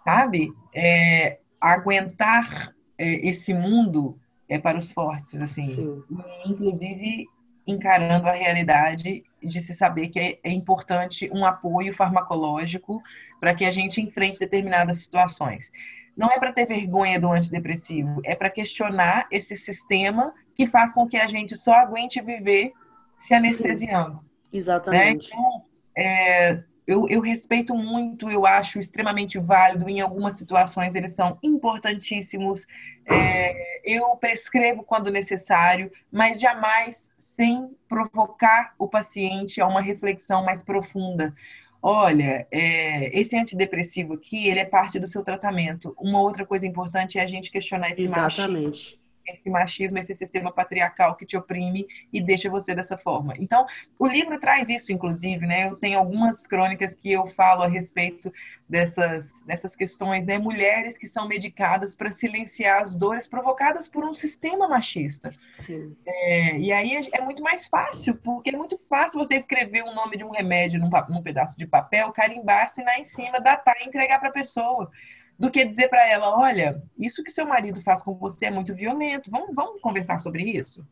Sabe? É, aguentar é, esse mundo é para os fortes, assim. Sim. Inclusive, encarando a realidade de se saber que é, é importante um apoio farmacológico para que a gente enfrente determinadas situações. Não é para ter vergonha do antidepressivo, é para questionar esse sistema que faz com que a gente só aguente viver se anestesiando. Sim, exatamente. Né? Então, é, eu, eu, respeito muito, eu acho extremamente válido. Em algumas situações, eles são importantíssimos. É, eu prescrevo quando necessário, mas jamais sem provocar o paciente a uma reflexão mais profunda. Olha, é, esse antidepressivo aqui, ele é parte do seu tratamento. Uma outra coisa importante é a gente questionar esse Exatamente. machismo esse machismo, esse sistema patriarcal que te oprime e deixa você dessa forma. Então, o livro traz isso, inclusive, né? Eu tenho algumas crônicas que eu falo a respeito dessas, dessas questões, né? Mulheres que são medicadas para silenciar as dores provocadas por um sistema machista. Sim. É, e aí é, é muito mais fácil, porque é muito fácil você escrever o nome de um remédio num, num pedaço de papel, carimbar, assinar em cima, datar e entregar para a pessoa do que dizer para ela, olha, isso que seu marido faz com você é muito violento, vamos, vamos conversar sobre isso?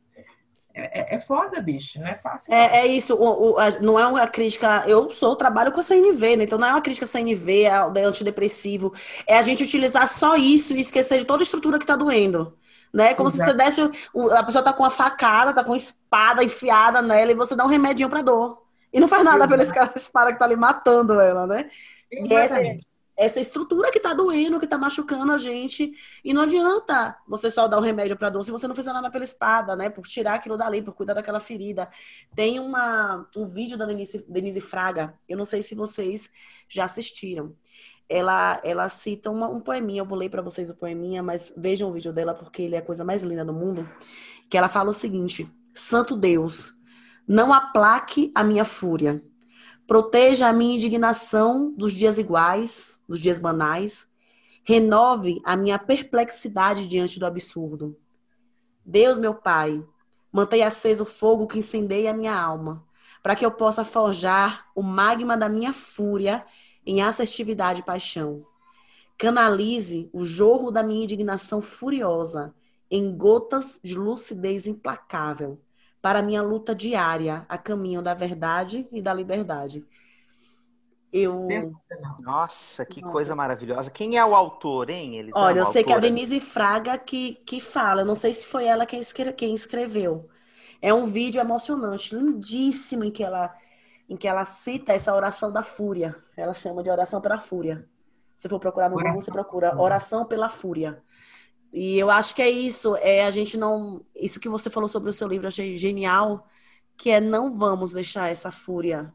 é, é, é foda, bicho, não é fácil. É, é isso, o, o, a, não é uma crítica. Eu sou, trabalho com a CNV, né? Então não é uma crítica CNV, é, é antidepressivo. É a gente utilizar só isso e esquecer de toda a estrutura que tá doendo. Né? Como Exato. se você desse. A pessoa tá com uma facada, tá com uma espada enfiada nela e você dá um remedinho pra dor. E não faz nada Exato. pela espada que tá ali matando ela, né? Exatamente. E essa estrutura que tá doendo, que tá machucando a gente. E não adianta você só dar o remédio para dor se você não fizer nada pela espada, né? Por tirar aquilo dali, por cuidar daquela ferida. Tem uma, um vídeo da Denise, Denise Fraga, eu não sei se vocês já assistiram. Ela, ela cita uma, um poeminha, eu vou ler para vocês o poeminha, mas vejam o vídeo dela porque ele é a coisa mais linda do mundo. Que ela fala o seguinte: Santo Deus, não aplaque a minha fúria Proteja a minha indignação dos dias iguais, dos dias banais. Renove a minha perplexidade diante do absurdo. Deus, meu Pai, mantenha aceso o fogo que incendeia a minha alma, para que eu possa forjar o magma da minha fúria em assertividade e paixão. Canalize o jorro da minha indignação furiosa em gotas de lucidez implacável para a minha luta diária a caminho da verdade e da liberdade. Eu... Nossa, que Nossa. coisa maravilhosa. Quem é o autor, hein? Eles Olha, eu sei que é a Denise Fraga que, que fala. Eu não sei se foi ela quem, escreve, quem escreveu. É um vídeo emocionante, lindíssimo, em que ela em que ela cita essa oração da fúria. Ela chama de oração pela fúria. Se for procurar no Google, você procura oração pela fúria. E eu acho que é isso, é a gente não. Isso que você falou sobre o seu livro, eu achei genial, que é não vamos deixar essa fúria,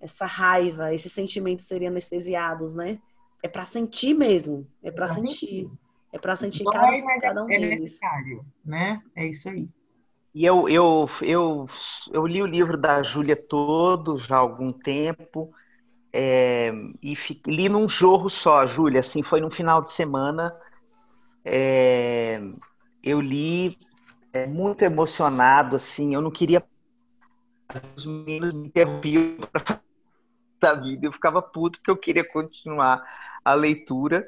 essa raiva, esses sentimentos serem anestesiados, né? É para sentir mesmo, é para sentir. sentir. É para sentir então, cada, é, cada um é deles. necessário, né? É isso aí. E eu, eu, eu, eu li o livro da Júlia todo já há algum tempo. É, e li num jorro só, Júlia, assim, foi num final de semana é, eu li é, muito emocionado, assim, eu não queria os meninos me interrompiam da vida, eu ficava puto porque eu queria continuar a leitura.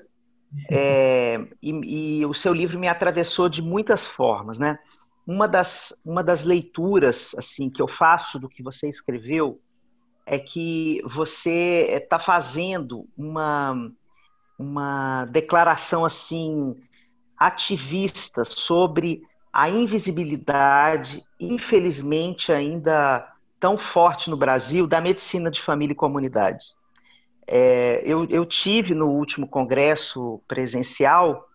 É, e, e, o seu livro me atravessou de muitas formas, né? Uma das, uma das leituras assim que eu faço do que você escreveu é que você está fazendo uma, uma declaração assim ativista sobre a invisibilidade, infelizmente ainda tão forte no Brasil, da medicina de família e comunidade. É, eu, eu, tive no último congresso presencial,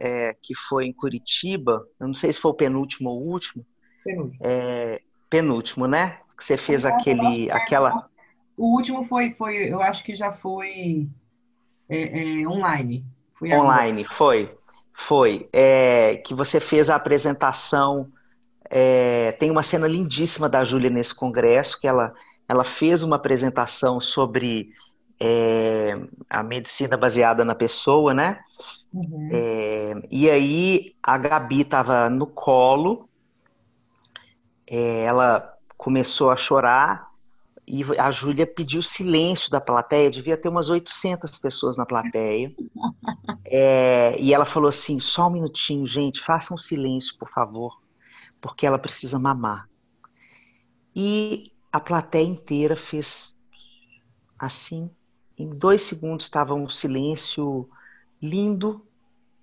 é, que foi em Curitiba, eu não sei se foi o penúltimo ou o último. Penúltimo. É, penúltimo, né? Que você fez aquele, aquela. O último foi, foi, eu acho que já foi é, é, online. Foi online, agora. foi. Foi. É, que você fez a apresentação. É, tem uma cena lindíssima da Júlia nesse congresso, que ela, ela fez uma apresentação sobre é, a medicina baseada na pessoa, né? Uhum. É, e aí a Gabi estava no colo, é, ela começou a chorar e a Júlia pediu silêncio da plateia, devia ter umas 800 pessoas na plateia. É, e ela falou assim: só um minutinho, gente, façam um silêncio, por favor, porque ela precisa mamar. E a plateia inteira fez assim. Em dois segundos estava um silêncio lindo,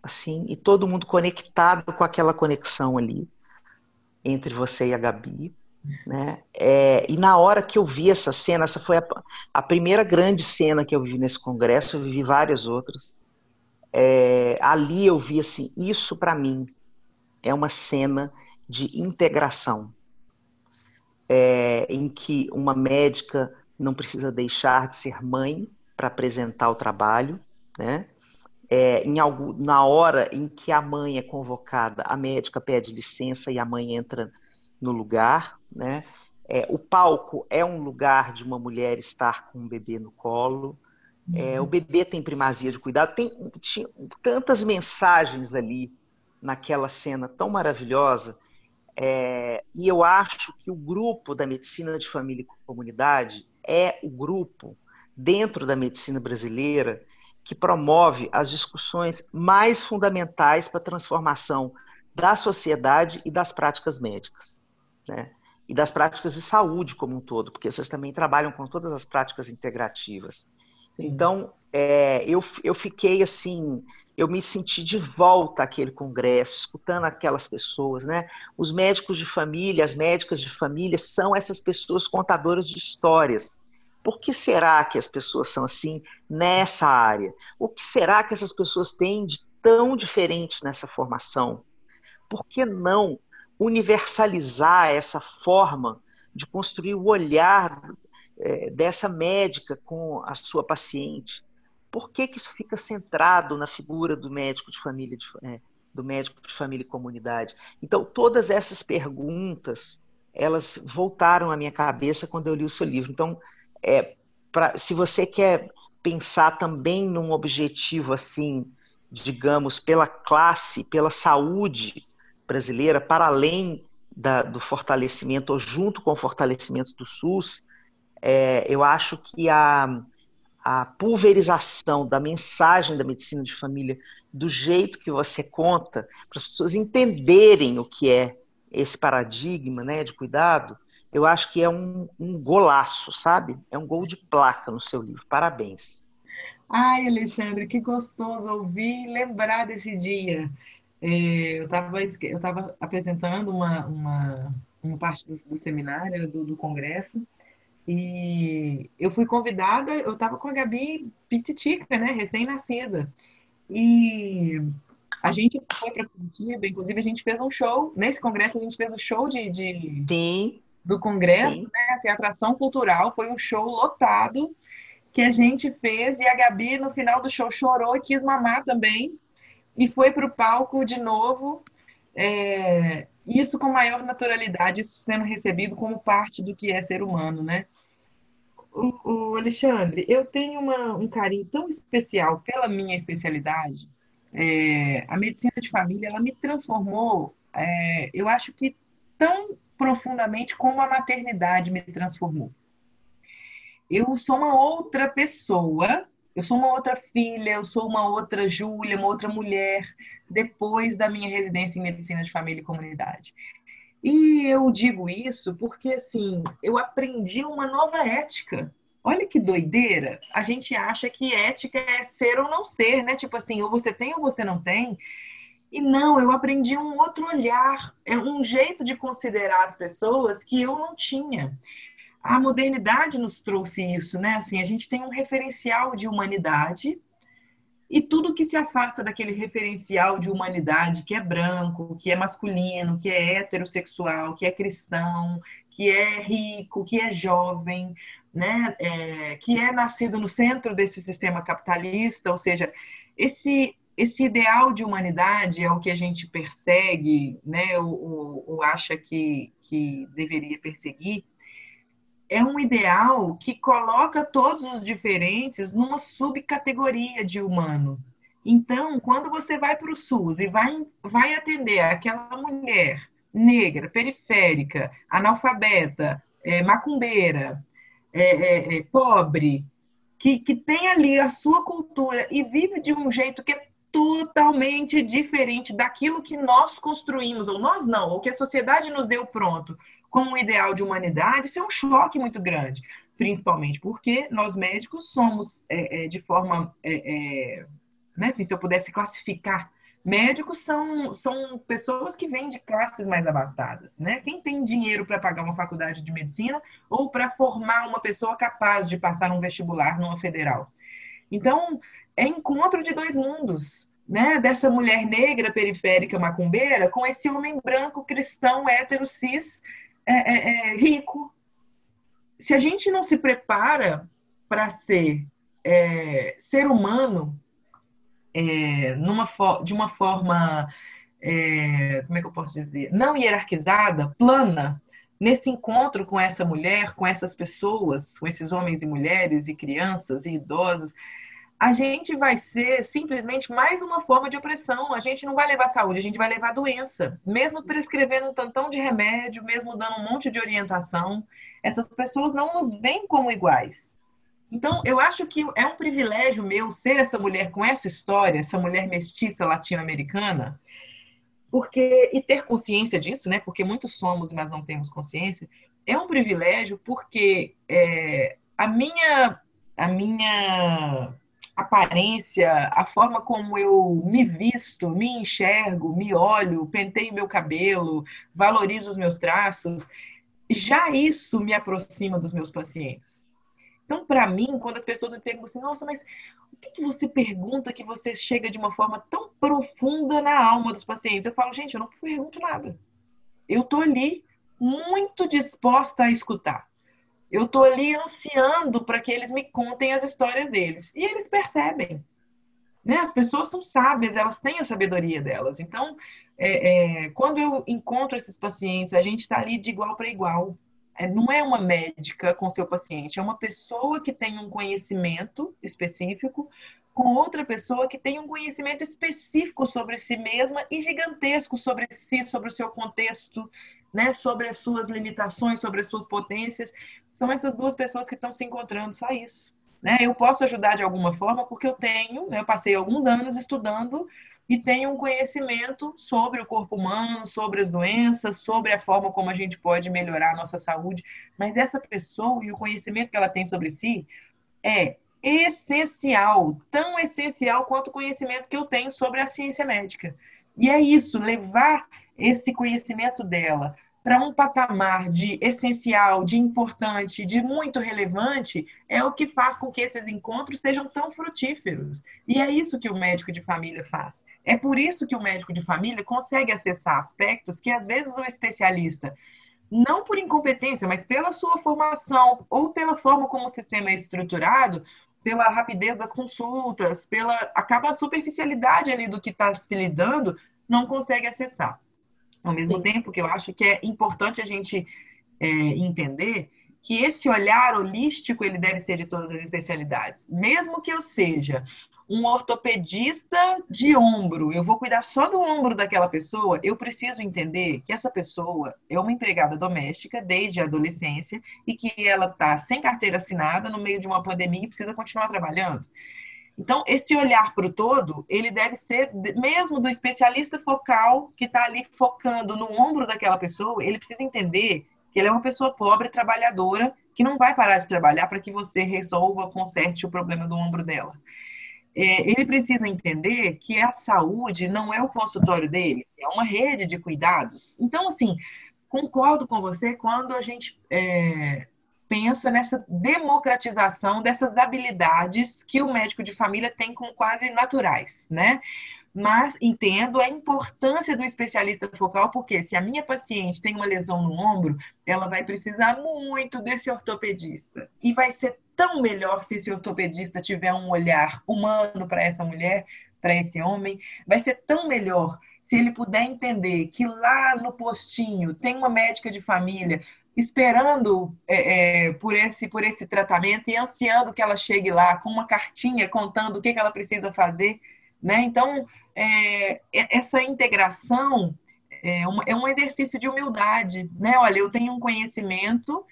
assim, e todo mundo conectado com aquela conexão ali entre você e a Gabi. Né? É, e na hora que eu vi essa cena, essa foi a, a, primeira grande cena que eu vi nesse congresso, eu vi várias outras. É, ali eu vi assim, isso para mim é uma cena de integração, é, em que uma médica não precisa deixar de ser mãe para apresentar o trabalho, né? É, em na hora em que a mãe é convocada, a médica pede licença e a mãe entra no lugar, né? É, o palco é um lugar de uma mulher estar com um bebê no colo. É, uhum. o bebê tem primazia de cuidado. Tem tinha tantas mensagens ali naquela cena tão maravilhosa. É, e eu acho que o grupo da medicina de família e comunidade é o grupo dentro da medicina brasileira que promove as discussões mais fundamentais para a transformação da sociedade e das práticas médicas. Né? E das práticas de saúde como um todo, porque vocês também trabalham com todas as práticas integrativas. Então, é, eu, eu fiquei assim, eu me senti de volta àquele congresso, escutando aquelas pessoas, né? Os médicos de família, as médicas de família são essas pessoas contadoras de histórias. Por que será que as pessoas são assim nessa área? O que será que essas pessoas têm de tão diferente nessa formação? Por que não universalizar essa forma de construir o olhar é, dessa médica com a sua paciente? Por que, que isso fica centrado na figura do médico de família, de, é, do médico de família e comunidade? Então, todas essas perguntas, elas voltaram à minha cabeça quando eu li o seu livro. Então, é, pra, se você quer pensar também num objetivo assim, digamos, pela classe, pela saúde brasileira, para além da, do fortalecimento, ou junto com o fortalecimento do SUS, é, eu acho que a, a pulverização da mensagem da medicina de família, do jeito que você conta, para as pessoas entenderem o que é esse paradigma né, de cuidado, eu acho que é um, um golaço, sabe? É um gol de placa no seu livro. Parabéns. Ai, Alexandre, que gostoso ouvir e lembrar desse dia. É, eu estava eu tava apresentando uma, uma, uma parte do, do seminário, do, do, congresso, e eu fui convidada, eu estava com a Gabi Pititica, né, recém-nascida, e a gente foi para Curitiba, inclusive a gente fez um show, nesse congresso a gente fez um show de, de do congresso, Sim. né, assim, atração cultural, foi um show lotado, que a gente fez, e a Gabi no final do show chorou e quis mamar também, e foi para o palco de novo, é, isso com maior naturalidade, isso sendo recebido como parte do que é ser humano, né? O, Alexandre, eu tenho uma, um carinho tão especial pela minha especialidade. É, a medicina de família, ela me transformou, é, eu acho que tão profundamente como a maternidade me transformou. Eu sou uma outra pessoa eu sou uma outra filha, eu sou uma outra Júlia, uma outra mulher, depois da minha residência em medicina de família e comunidade. E eu digo isso porque, assim, eu aprendi uma nova ética. Olha que doideira. A gente acha que ética é ser ou não ser, né? Tipo assim, ou você tem ou você não tem. E não, eu aprendi um outro olhar, é um jeito de considerar as pessoas que eu não tinha a modernidade nos trouxe isso, né? Assim, a gente tem um referencial de humanidade e tudo que se afasta daquele referencial de humanidade que é branco, que é masculino, que é heterossexual, que é cristão, que é rico, que é jovem, né? É, que é nascido no centro desse sistema capitalista, ou seja, esse esse ideal de humanidade é o que a gente persegue, né? Ou, acha que, que deveria perseguir é um ideal que coloca todos os diferentes numa subcategoria de humano. Então, quando você vai para o SUS e vai, vai atender aquela mulher negra, periférica, analfabeta, é, macumbeira, é, é, é, pobre, que, que tem ali a sua cultura e vive de um jeito que é totalmente diferente daquilo que nós construímos, ou nós não, ou que a sociedade nos deu pronto como um ideal de humanidade, isso é um choque muito grande, principalmente porque nós médicos somos é, é, de forma, é, é, né, assim, se eu pudesse classificar, médicos são, são pessoas que vêm de classes mais abastadas, né? Quem tem dinheiro para pagar uma faculdade de medicina ou para formar uma pessoa capaz de passar um vestibular numa federal. Então, é encontro de dois mundos, né, dessa mulher negra periférica macumbeira com esse homem branco cristão hétero cis é, é, é, rico. Se a gente não se prepara para ser é, ser humano é, numa de uma forma, é, como é que eu posso dizer, não hierarquizada, plana, nesse encontro com essa mulher, com essas pessoas, com esses homens e mulheres e crianças e idosos, a gente vai ser simplesmente mais uma forma de opressão. A gente não vai levar saúde, a gente vai levar doença. Mesmo prescrevendo um tantão de remédio, mesmo dando um monte de orientação, essas pessoas não nos veem como iguais. Então, eu acho que é um privilégio meu ser essa mulher com essa história, essa mulher mestiça latino-americana, porque e ter consciência disso, né? Porque muitos somos, mas não temos consciência, é um privilégio porque é, a minha a minha aparência, a forma como eu me visto, me enxergo, me olho, penteio meu cabelo, valorizo os meus traços, já isso me aproxima dos meus pacientes. Então, para mim, quando as pessoas me perguntam assim, nossa, mas o que, que você pergunta que você chega de uma forma tão profunda na alma dos pacientes? Eu falo, gente, eu não pergunto nada. Eu tô ali muito disposta a escutar. Eu tô ali ansiando para que eles me contem as histórias deles. E eles percebem. Né? As pessoas são sábias, elas têm a sabedoria delas. Então, é, é, quando eu encontro esses pacientes, a gente está ali de igual para igual. É, não é uma médica com seu paciente, é uma pessoa que tem um conhecimento específico com outra pessoa que tem um conhecimento específico sobre si mesma e gigantesco sobre si, sobre o seu contexto, né, sobre as suas limitações, sobre as suas potências. São essas duas pessoas que estão se encontrando, só isso. Né? Eu posso ajudar de alguma forma porque eu tenho, eu passei alguns anos estudando e tem um conhecimento sobre o corpo humano, sobre as doenças, sobre a forma como a gente pode melhorar a nossa saúde. Mas essa pessoa e o conhecimento que ela tem sobre si é essencial, tão essencial quanto o conhecimento que eu tenho sobre a ciência médica. E é isso, levar esse conhecimento dela para um patamar de essencial, de importante, de muito relevante, é o que faz com que esses encontros sejam tão frutíferos. E é isso que o médico de família faz. É por isso que o médico de família consegue acessar aspectos que às vezes o especialista não por incompetência, mas pela sua formação ou pela forma como o sistema é estruturado, pela rapidez das consultas, pela acaba a superficialidade ali do que está se lidando, não consegue acessar. Ao mesmo Sim. tempo que eu acho que é importante a gente é, entender que esse olhar holístico ele deve ser de todas as especialidades. Mesmo que eu seja um ortopedista de ombro, eu vou cuidar só do ombro daquela pessoa, eu preciso entender que essa pessoa é uma empregada doméstica desde a adolescência e que ela está sem carteira assinada no meio de uma pandemia e precisa continuar trabalhando. Então, esse olhar para o todo, ele deve ser mesmo do especialista focal que está ali focando no ombro daquela pessoa, ele precisa entender que ele é uma pessoa pobre, trabalhadora, que não vai parar de trabalhar para que você resolva, conserte o problema do ombro dela. É, ele precisa entender que a saúde não é o consultório dele, é uma rede de cuidados. Então, assim, concordo com você quando a gente é, pensa nessa democratização dessas habilidades que o médico de família tem como quase naturais, né? Mas entendo a importância do especialista focal, porque se a minha paciente tem uma lesão no ombro, ela vai precisar muito desse ortopedista. E vai ser tão melhor se esse ortopedista tiver um olhar humano para essa mulher, para esse homem. Vai ser tão melhor se ele puder entender que lá no postinho tem uma médica de família esperando é, é, por, esse, por esse tratamento e ansiando que ela chegue lá com uma cartinha contando o que, que ela precisa fazer. Né? Então, é, essa integração é, é um exercício de humildade. Né? Olha, eu tenho um conhecimento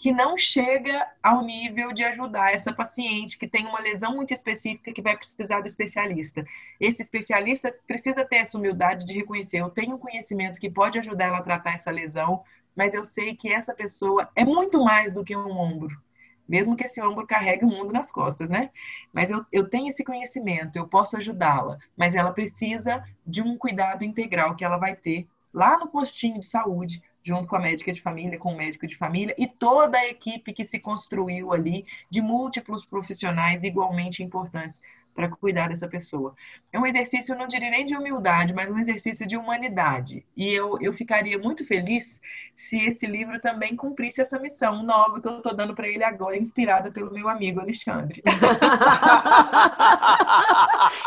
que não chega ao nível de ajudar essa paciente que tem uma lesão muito específica que vai precisar do especialista. Esse especialista precisa ter essa humildade de reconhecer, eu tenho conhecimentos que pode ajudar ela a tratar essa lesão, mas eu sei que essa pessoa é muito mais do que um ombro. Mesmo que esse ombro carregue o mundo nas costas, né? Mas eu, eu tenho esse conhecimento, eu posso ajudá-la, mas ela precisa de um cuidado integral que ela vai ter lá no postinho de saúde, junto com a médica de família, com o médico de família e toda a equipe que se construiu ali de múltiplos profissionais igualmente importantes para cuidar dessa pessoa. É um exercício, eu não diria nem de humildade, mas um exercício de humanidade. E eu, eu ficaria muito feliz se esse livro também cumprisse essa missão nova que eu estou dando para ele agora, inspirada pelo meu amigo Alexandre.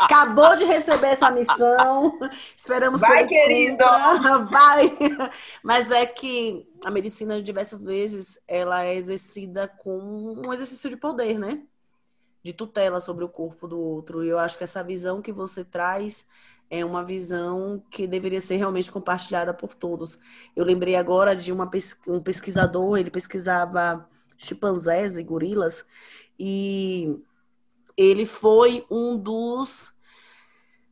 Acabou de receber essa missão. Esperamos Vai, que ele querido! Vai! Mas é que a medicina, diversas vezes, ela é exercida com um exercício de poder, né? De tutela sobre o corpo do outro. E eu acho que essa visão que você traz é uma visão que deveria ser realmente compartilhada por todos. Eu lembrei agora de uma, um pesquisador, ele pesquisava chimpanzés e gorilas, e ele foi um dos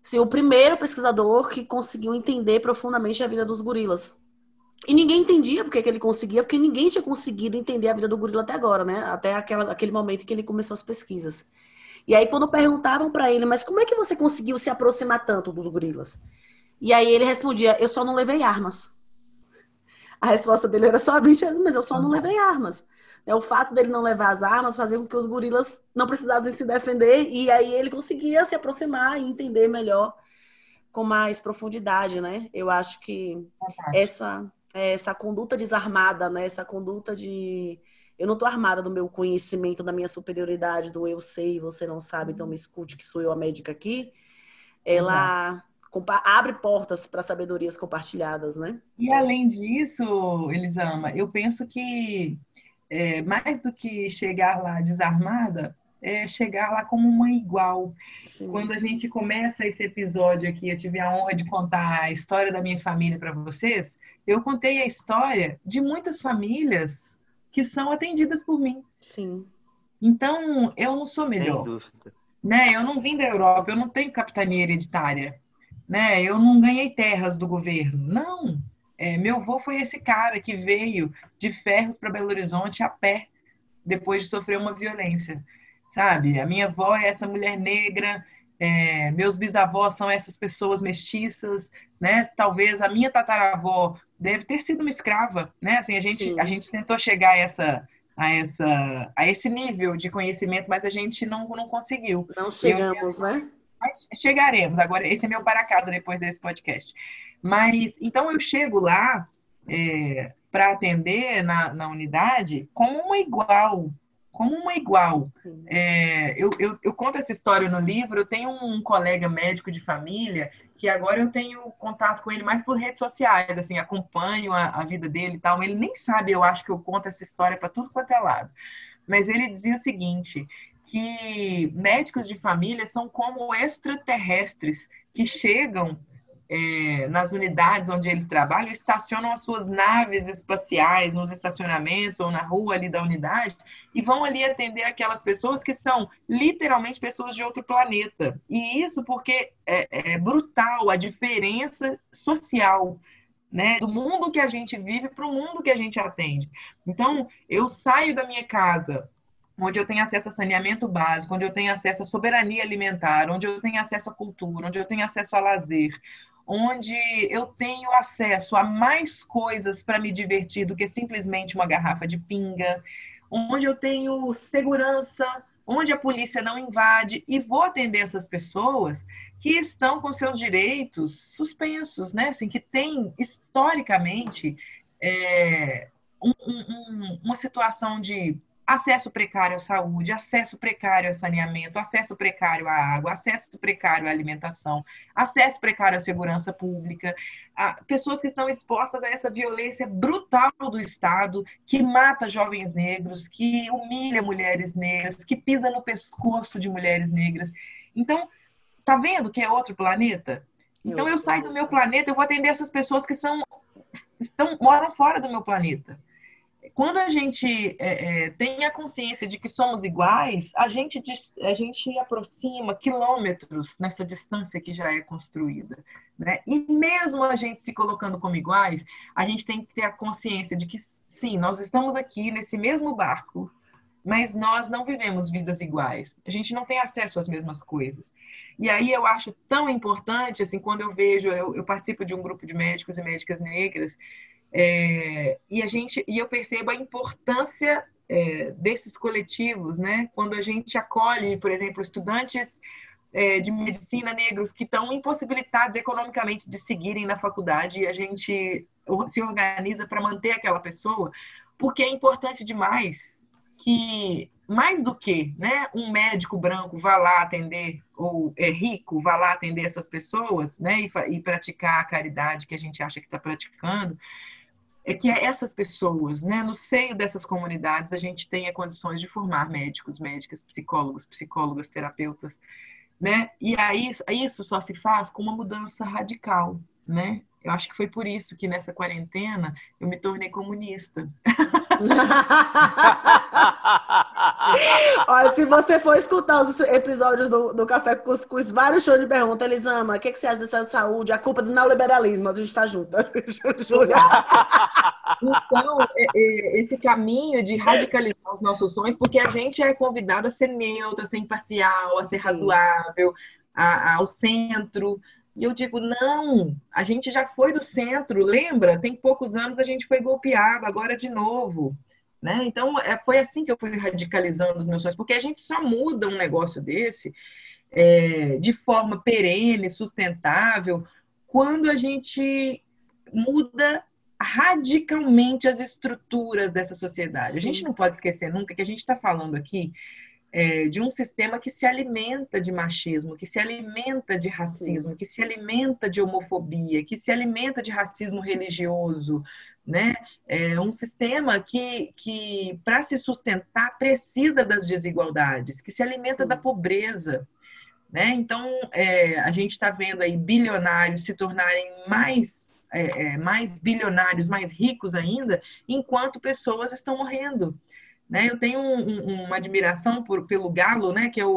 Sim, o primeiro pesquisador que conseguiu entender profundamente a vida dos gorilas. E ninguém entendia porque que ele conseguia, porque ninguém tinha conseguido entender a vida do gorila até agora, né? Até aquela, aquele momento que ele começou as pesquisas. E aí, quando perguntavam para ele, mas como é que você conseguiu se aproximar tanto dos gorilas? E aí ele respondia, eu só não levei armas. A resposta dele era só, mas eu só não levei armas. É, o fato dele não levar as armas fazia com que os gorilas não precisassem se defender e aí ele conseguia se aproximar e entender melhor com mais profundidade, né? Eu acho que essa essa conduta desarmada, né? Essa conduta de eu não tô armada do meu conhecimento, da minha superioridade, do eu sei, você não sabe, então me escute que sou eu a médica aqui. Ela abre portas para sabedorias compartilhadas, né? E além disso, Elisama, eu penso que é, mais do que chegar lá desarmada, é chegar lá como uma igual. Sim. Quando a gente começa esse episódio aqui, eu tive a honra de contar a história da minha família para vocês, eu contei a história de muitas famílias que são atendidas por mim. Sim. Então, eu não sou melhor. Né? Eu não vim da Europa, eu não tenho capitania hereditária. Né? Eu não ganhei terras do governo. Não. É, meu avô foi esse cara que veio de Ferros para Belo Horizonte a pé, depois de sofrer uma violência, sabe? A minha avó é essa mulher negra, é, meus bisavós são essas pessoas mestiças, né? Talvez a minha tataravó deve ter sido uma escrava, né? Assim, a gente, a gente tentou chegar a essa, a essa, a esse nível de conhecimento, mas a gente não, não conseguiu. Não chegamos, Eu, né? Mas chegaremos. Agora, esse é meu para casa depois desse podcast. Mas, então, eu chego lá é, para atender na, na unidade como uma igual, como uma igual. É, eu, eu, eu, conto essa história no livro. Eu tenho um colega médico de família que agora eu tenho contato com ele mais por redes sociais, assim, acompanho a, a vida dele e tal. Ele nem sabe, eu acho que eu conto essa história para tudo quanto é lado. Mas ele dizia o seguinte: que médicos de família são como extraterrestres que chegam é, nas unidades onde eles trabalham, estacionam as suas naves espaciais nos estacionamentos ou na rua ali da unidade e vão ali atender aquelas pessoas que são literalmente pessoas de outro planeta. E isso porque é, é brutal a diferença social. Né, do mundo que a gente vive para o mundo que a gente atende. Então, eu saio da minha casa onde eu tenho acesso a saneamento básico, onde eu tenho acesso à soberania alimentar, onde eu tenho acesso à cultura, onde eu tenho acesso a lazer, onde eu tenho acesso a mais coisas para me divertir do que simplesmente uma garrafa de pinga, onde eu tenho segurança, onde a polícia não invade e vou atender essas pessoas que estão com seus direitos suspensos, né? Assim, que tem historicamente é, um, um, uma situação de acesso precário à saúde, acesso precário ao saneamento, acesso precário à água, acesso precário à alimentação, acesso precário à segurança pública, pessoas que estão expostas a essa violência brutal do Estado, que mata jovens negros, que humilha mulheres negras, que pisa no pescoço de mulheres negras. Então, tá vendo que é outro planeta? Então eu saio do meu planeta, eu vou atender essas pessoas que são estão moram fora do meu planeta quando a gente é, é, tem a consciência de que somos iguais, a gente, a gente aproxima quilômetros nessa distância que já é construída. Né? E mesmo a gente se colocando como iguais, a gente tem que ter a consciência de que, sim, nós estamos aqui nesse mesmo barco, mas nós não vivemos vidas iguais. A gente não tem acesso às mesmas coisas. E aí eu acho tão importante, assim, quando eu vejo, eu, eu participo de um grupo de médicos e médicas negras, é, e a gente e eu percebo a importância é, desses coletivos, né? Quando a gente acolhe, por exemplo, estudantes é, de medicina negros que estão impossibilitados economicamente de seguirem na faculdade e a gente se organiza para manter aquela pessoa, porque é importante demais que mais do que né, um médico branco vá lá atender, ou é rico, vá lá atender essas pessoas né, e, e praticar a caridade que a gente acha que está praticando, é que essas pessoas, né, no seio dessas comunidades, a gente tenha condições de formar médicos, médicas, psicólogos, psicólogas, terapeutas, né? E aí isso só se faz com uma mudança radical, né? Eu acho que foi por isso que nessa quarentena eu me tornei comunista. Olha, se você for escutar os episódios do, do Café com Cuscuz, vários shows de pergunta, Elisama, o que, que você acha dessa saúde? A culpa do neoliberalismo, a gente tá junto. Júlia. Então, é, é, esse caminho de radicalizar os nossos sonhos, porque a gente é convidado a ser neutro, a ser imparcial, a ser Sim. razoável, a, ao centro. E eu digo, não, a gente já foi do centro, lembra? Tem poucos anos a gente foi golpeado, agora de novo. Né? Então, é, foi assim que eu fui radicalizando os meus sonhos, porque a gente só muda um negócio desse é, de forma perene, sustentável, quando a gente muda radicalmente as estruturas dessa sociedade. Sim. A gente não pode esquecer nunca que a gente está falando aqui é, de um sistema que se alimenta de machismo, que se alimenta de racismo, Sim. que se alimenta de homofobia, que se alimenta de racismo religioso, né? É um sistema que, que para se sustentar, precisa das desigualdades, que se alimenta Sim. da pobreza. Né? Então, é, a gente está vendo aí bilionários se tornarem mais, é, é, mais bilionários, mais ricos ainda, enquanto pessoas estão morrendo. Né? Eu tenho um, um, uma admiração por, pelo Galo, né? que é o,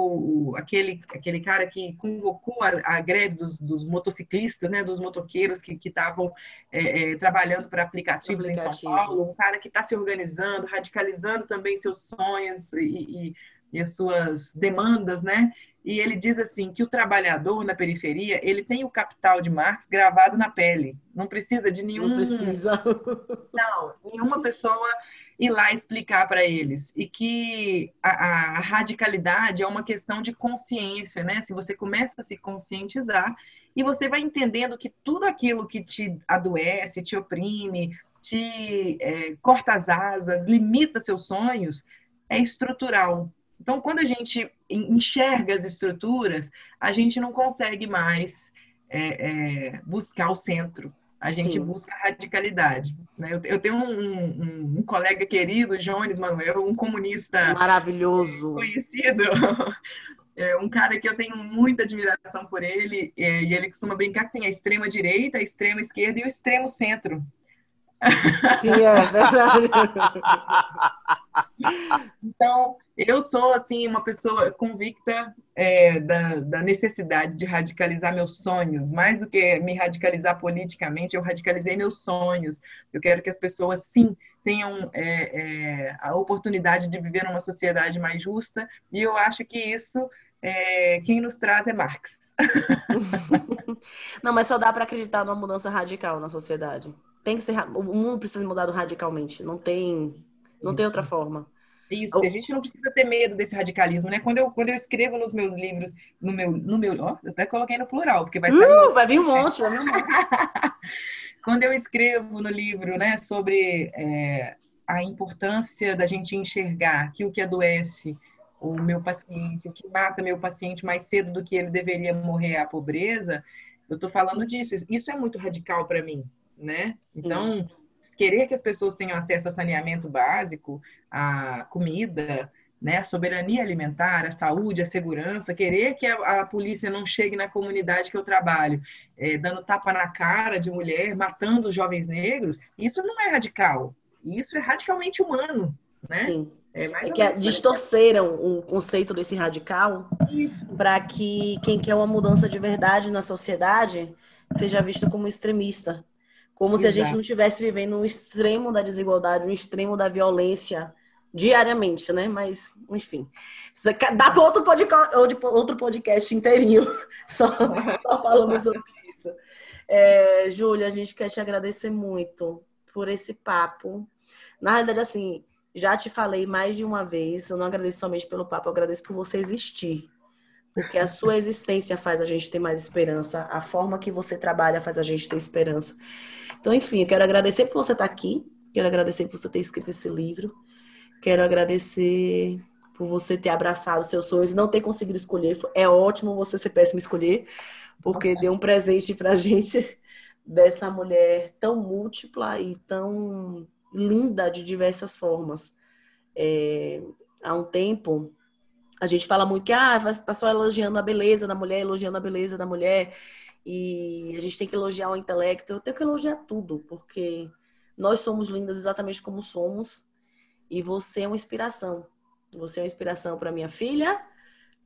o, aquele, aquele cara que convocou a, a greve dos, dos, motociclistas, né? dos motoqueiros que estavam é, é, trabalhando para aplicativos Aplicativo. em São Paulo, um cara que está se organizando, radicalizando também seus sonhos e, e, e as suas demandas, né? E ele diz assim que o trabalhador na periferia ele tem o capital de Marx gravado na pele, não precisa de nenhum, não precisa, não, nenhuma pessoa ir lá explicar para eles. E que a, a, radicalidade é uma questão de consciência, né? Se você começa a se conscientizar e você vai entendendo que tudo aquilo que te adoece, te oprime, te é, corta as asas, limita seus sonhos, é estrutural. Então, quando a gente enxerga as estruturas, a gente não consegue mais é, é, buscar o centro a gente Sim. busca radicalidade. Né? Eu, eu, tenho um, um, um, colega querido, Jones Manuel, um comunista maravilhoso, conhecido, é um cara que eu tenho muita admiração por ele, é, e ele costuma brincar que tem a extrema direita, a extrema esquerda e o extremo centro. Sim, é verdade. então, eu sou, assim, uma pessoa convicta é, da, da, necessidade de radicalizar meus sonhos. Mais do que me radicalizar politicamente, eu radicalizei meus sonhos. Eu quero que as pessoas, sim, tenham é, é, a oportunidade de viver numa sociedade mais justa. E eu acho que isso, é, quem nos traz é Marx. Não, mas só dá para acreditar numa mudança radical na sociedade. Tem que ser, o mundo precisa mudar radicalmente. Não tem, não tem outra forma. Isso, a gente não precisa ter medo desse radicalismo, né? Quando eu, quando eu escrevo nos meus livros, no meu, no meu, ó, eu até coloquei no plural, porque vai sair. Uh, vai vir um monte, vai vir um monte. quando eu escrevo no livro, né, sobre é, a importância da gente enxergar que o que adoece o meu paciente, o que mata meu paciente mais cedo do que ele deveria morrer é a pobreza, eu estou falando disso. Isso é muito radical para mim, né? Então, querer que as pessoas tenham acesso a saneamento básico, a comida, né, a soberania alimentar, a saúde, a segurança, querer que a, a polícia não chegue na comunidade que eu trabalho, é, dando tapa na cara de mulher, matando os jovens negros, isso não é radical. Isso é radicalmente humano, né? Sim. É, é que distorceram o conceito desse radical para que quem quer uma mudança de verdade na sociedade seja visto como extremista. Como Exato. se a gente não estivesse vivendo um extremo da desigualdade, um extremo da violência diariamente, né? Mas, enfim. Dá para outro podcast, outro podcast inteirinho só, só falando sobre isso. É, Júlia, a gente quer te agradecer muito por esse papo. Na verdade, assim, já te falei mais de uma vez, eu não agradeço somente pelo papo, eu agradeço por você existir. Porque a sua existência faz a gente ter mais esperança, a forma que você trabalha faz a gente ter esperança. Então, enfim, eu quero agradecer por você estar aqui, quero agradecer por você ter escrito esse livro, quero agradecer por você ter abraçado seus sonhos e não ter conseguido escolher. É ótimo você ser péssimo escolher, porque deu um presente pra gente dessa mulher tão múltipla e tão linda de diversas formas. É, há um tempo, a gente fala muito que ah, tá só elogiando a beleza da mulher, elogiando a beleza da mulher e a gente tem que elogiar o intelecto. Eu tenho que elogiar tudo, porque nós somos lindas exatamente como somos e você é uma inspiração. Você é uma inspiração para minha filha,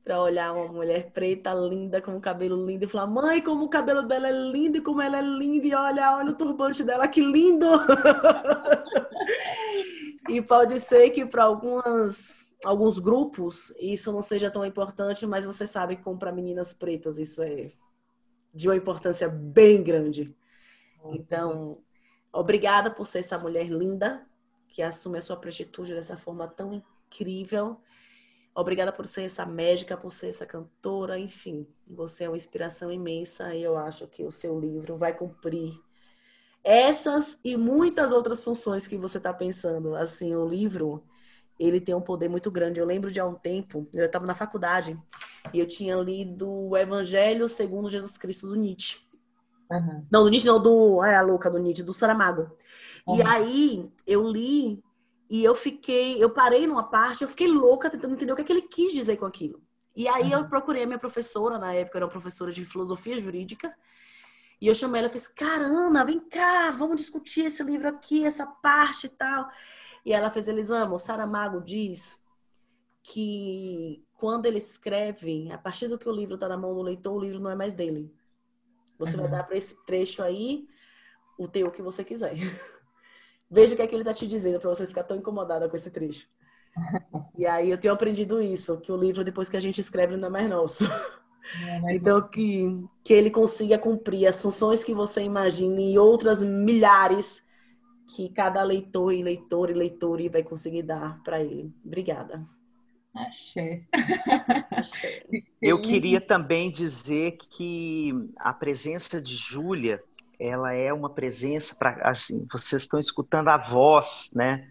para olhar uma mulher preta, linda, com o cabelo lindo e falar: "Mãe, como o cabelo dela é lindo e como ela é linda e olha, olha o turbante dela, que lindo!" e pode ser que para algumas alguns grupos isso não seja tão importante, mas você sabe que como para meninas pretas isso é de uma importância bem grande. Então, obrigada por ser essa mulher linda que assume a sua pretitude dessa forma tão incrível. Obrigada por ser essa médica, por ser essa cantora, enfim. Você é uma inspiração imensa e eu acho que o seu livro vai cumprir essas e muitas outras funções que você está pensando. Assim, o livro, ele tem um poder muito grande. Eu lembro de há um tempo, eu estava na faculdade e eu tinha lido o Evangelho segundo Jesus Cristo do Nietzsche. Uhum. Não, do Nietzsche não, do... É a louca do Nietzsche, do Saramago. Uhum. E aí, eu li e eu fiquei, eu parei numa parte, eu fiquei louca tentando entender o que, é que ele quis dizer com aquilo. E aí uhum. eu procurei a minha professora, na época era uma professora de filosofia jurídica, e eu chamei ela e falei assim, caramba, vem cá, vamos discutir esse livro aqui, essa parte e tal. E ela fez, Elisama, o Saramago diz que quando ele escreve, a partir do que o livro está na mão do leitor, o livro não é mais dele. Você uhum. vai dar para esse trecho aí o teu que você quiser. Veja o que é que ele está te dizendo para você ficar tão incomodada com esse trecho. E aí eu tenho aprendido isso, que o livro, depois que a gente escreve, não é mais nosso. É, então, que, que ele consiga cumprir as funções que você imagina e outras milhares que cada leitor e leitor e leitora vai conseguir dar para ele. Obrigada. Axé. Axé. Eu queria também dizer que a presença de Júlia ela é uma presença para assim, vocês estão escutando a voz, né?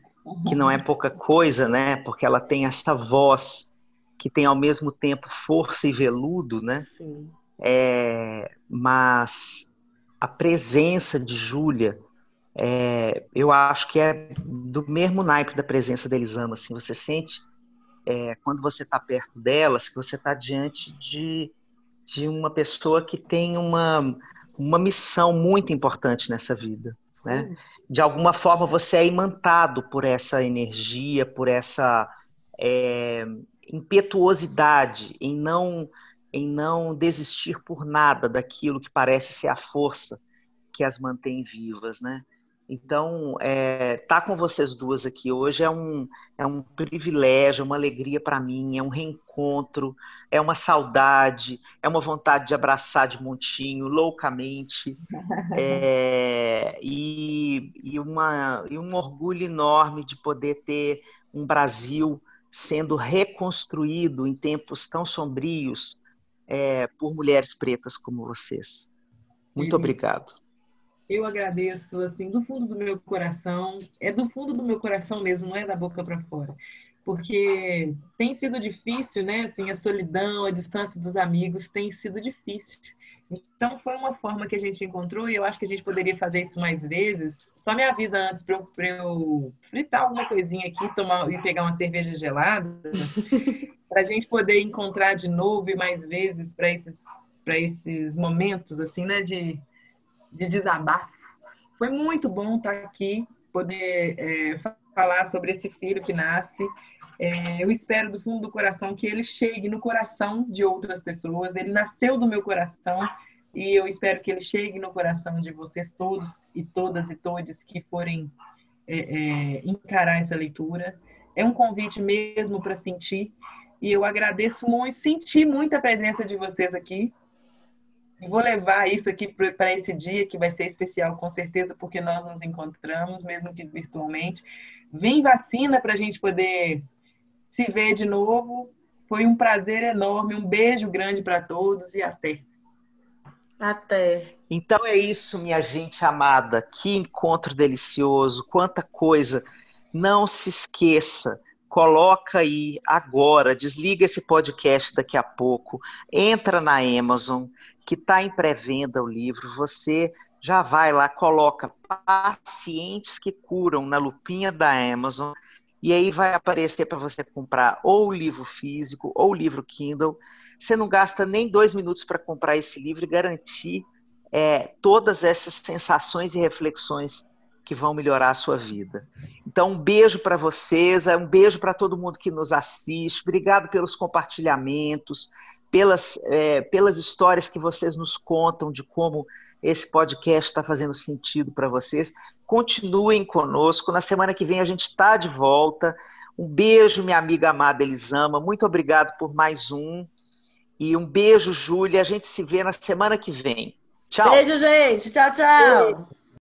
Que não é uhum. pouca coisa, né? Porque ela tem essa voz que tem ao mesmo tempo força e veludo, né? Sim. É, mas a presença de Júlia, é, eu acho que é do mesmo naipe da presença da Elisama, assim, você sente é, quando você está perto delas que você está diante de, de uma pessoa que tem uma uma missão muito importante nessa vida. Né? De alguma forma você é imantado por essa energia, por essa é, impetuosidade em não em não desistir por nada daquilo que parece ser a força que as mantém vivas, né? Então, é, tá com vocês duas aqui hoje é um, é um privilégio, é uma alegria para mim, é um reencontro, é uma saudade, é uma vontade de abraçar de montinho, loucamente, é, e, e, uma, e um orgulho enorme de poder ter um Brasil sendo reconstruído em tempos tão sombrios é, por mulheres pretas como vocês. Muito obrigado. Eu agradeço, assim, do fundo do meu coração. É do fundo do meu coração mesmo, não é da boca para fora. Porque tem sido difícil, né? Assim, a solidão, a distância dos amigos tem sido difícil. Então, foi uma forma que a gente encontrou e eu acho que a gente poderia fazer isso mais vezes. Só me avisa antes para eu, eu, fritar alguma coisinha aqui tomar, e pegar uma cerveja gelada, para a gente poder encontrar de novo e mais vezes para esses, esses momentos, assim, né? De, de desabafo. Foi muito bom estar aqui, poder é, falar sobre esse filho que nasce. É, eu espero do fundo do coração que ele chegue no coração de outras pessoas. Ele nasceu do meu coração e eu espero que ele chegue no coração de vocês todos e todas e todos que forem é, é, encarar essa leitura. É um convite mesmo para sentir e eu agradeço muito, senti muita presença de vocês aqui. E vou levar isso aqui para esse dia, que vai ser especial, com certeza, porque nós nos encontramos, mesmo que virtualmente. Vem vacina para a gente poder se ver de novo. Foi um prazer enorme. Um beijo grande para todos e até. Até. Então é isso, minha gente amada. Que encontro delicioso, quanta coisa. Não se esqueça coloca aí agora, desliga esse podcast daqui a pouco, entra na Amazon, que está em pré-venda o livro, você já vai lá, coloca pacientes que curam na lupinha da Amazon, e aí vai aparecer para você comprar ou o livro físico ou o livro Kindle. Você não gasta nem dois minutos para comprar esse livro e garantir é, todas essas sensações e reflexões que vão melhorar a sua vida. Então, um beijo para vocês, um beijo para todo mundo que nos assiste. Obrigado pelos compartilhamentos, pelas, é, pelas histórias que vocês nos contam de como esse podcast está fazendo sentido para vocês. Continuem conosco. Na semana que vem a gente está de volta. Um beijo, minha amiga amada Elisama. Muito obrigado por mais um. E um beijo, Júlia. A gente se vê na semana que vem. Tchau. Beijo, gente. Tchau, tchau. Beijo.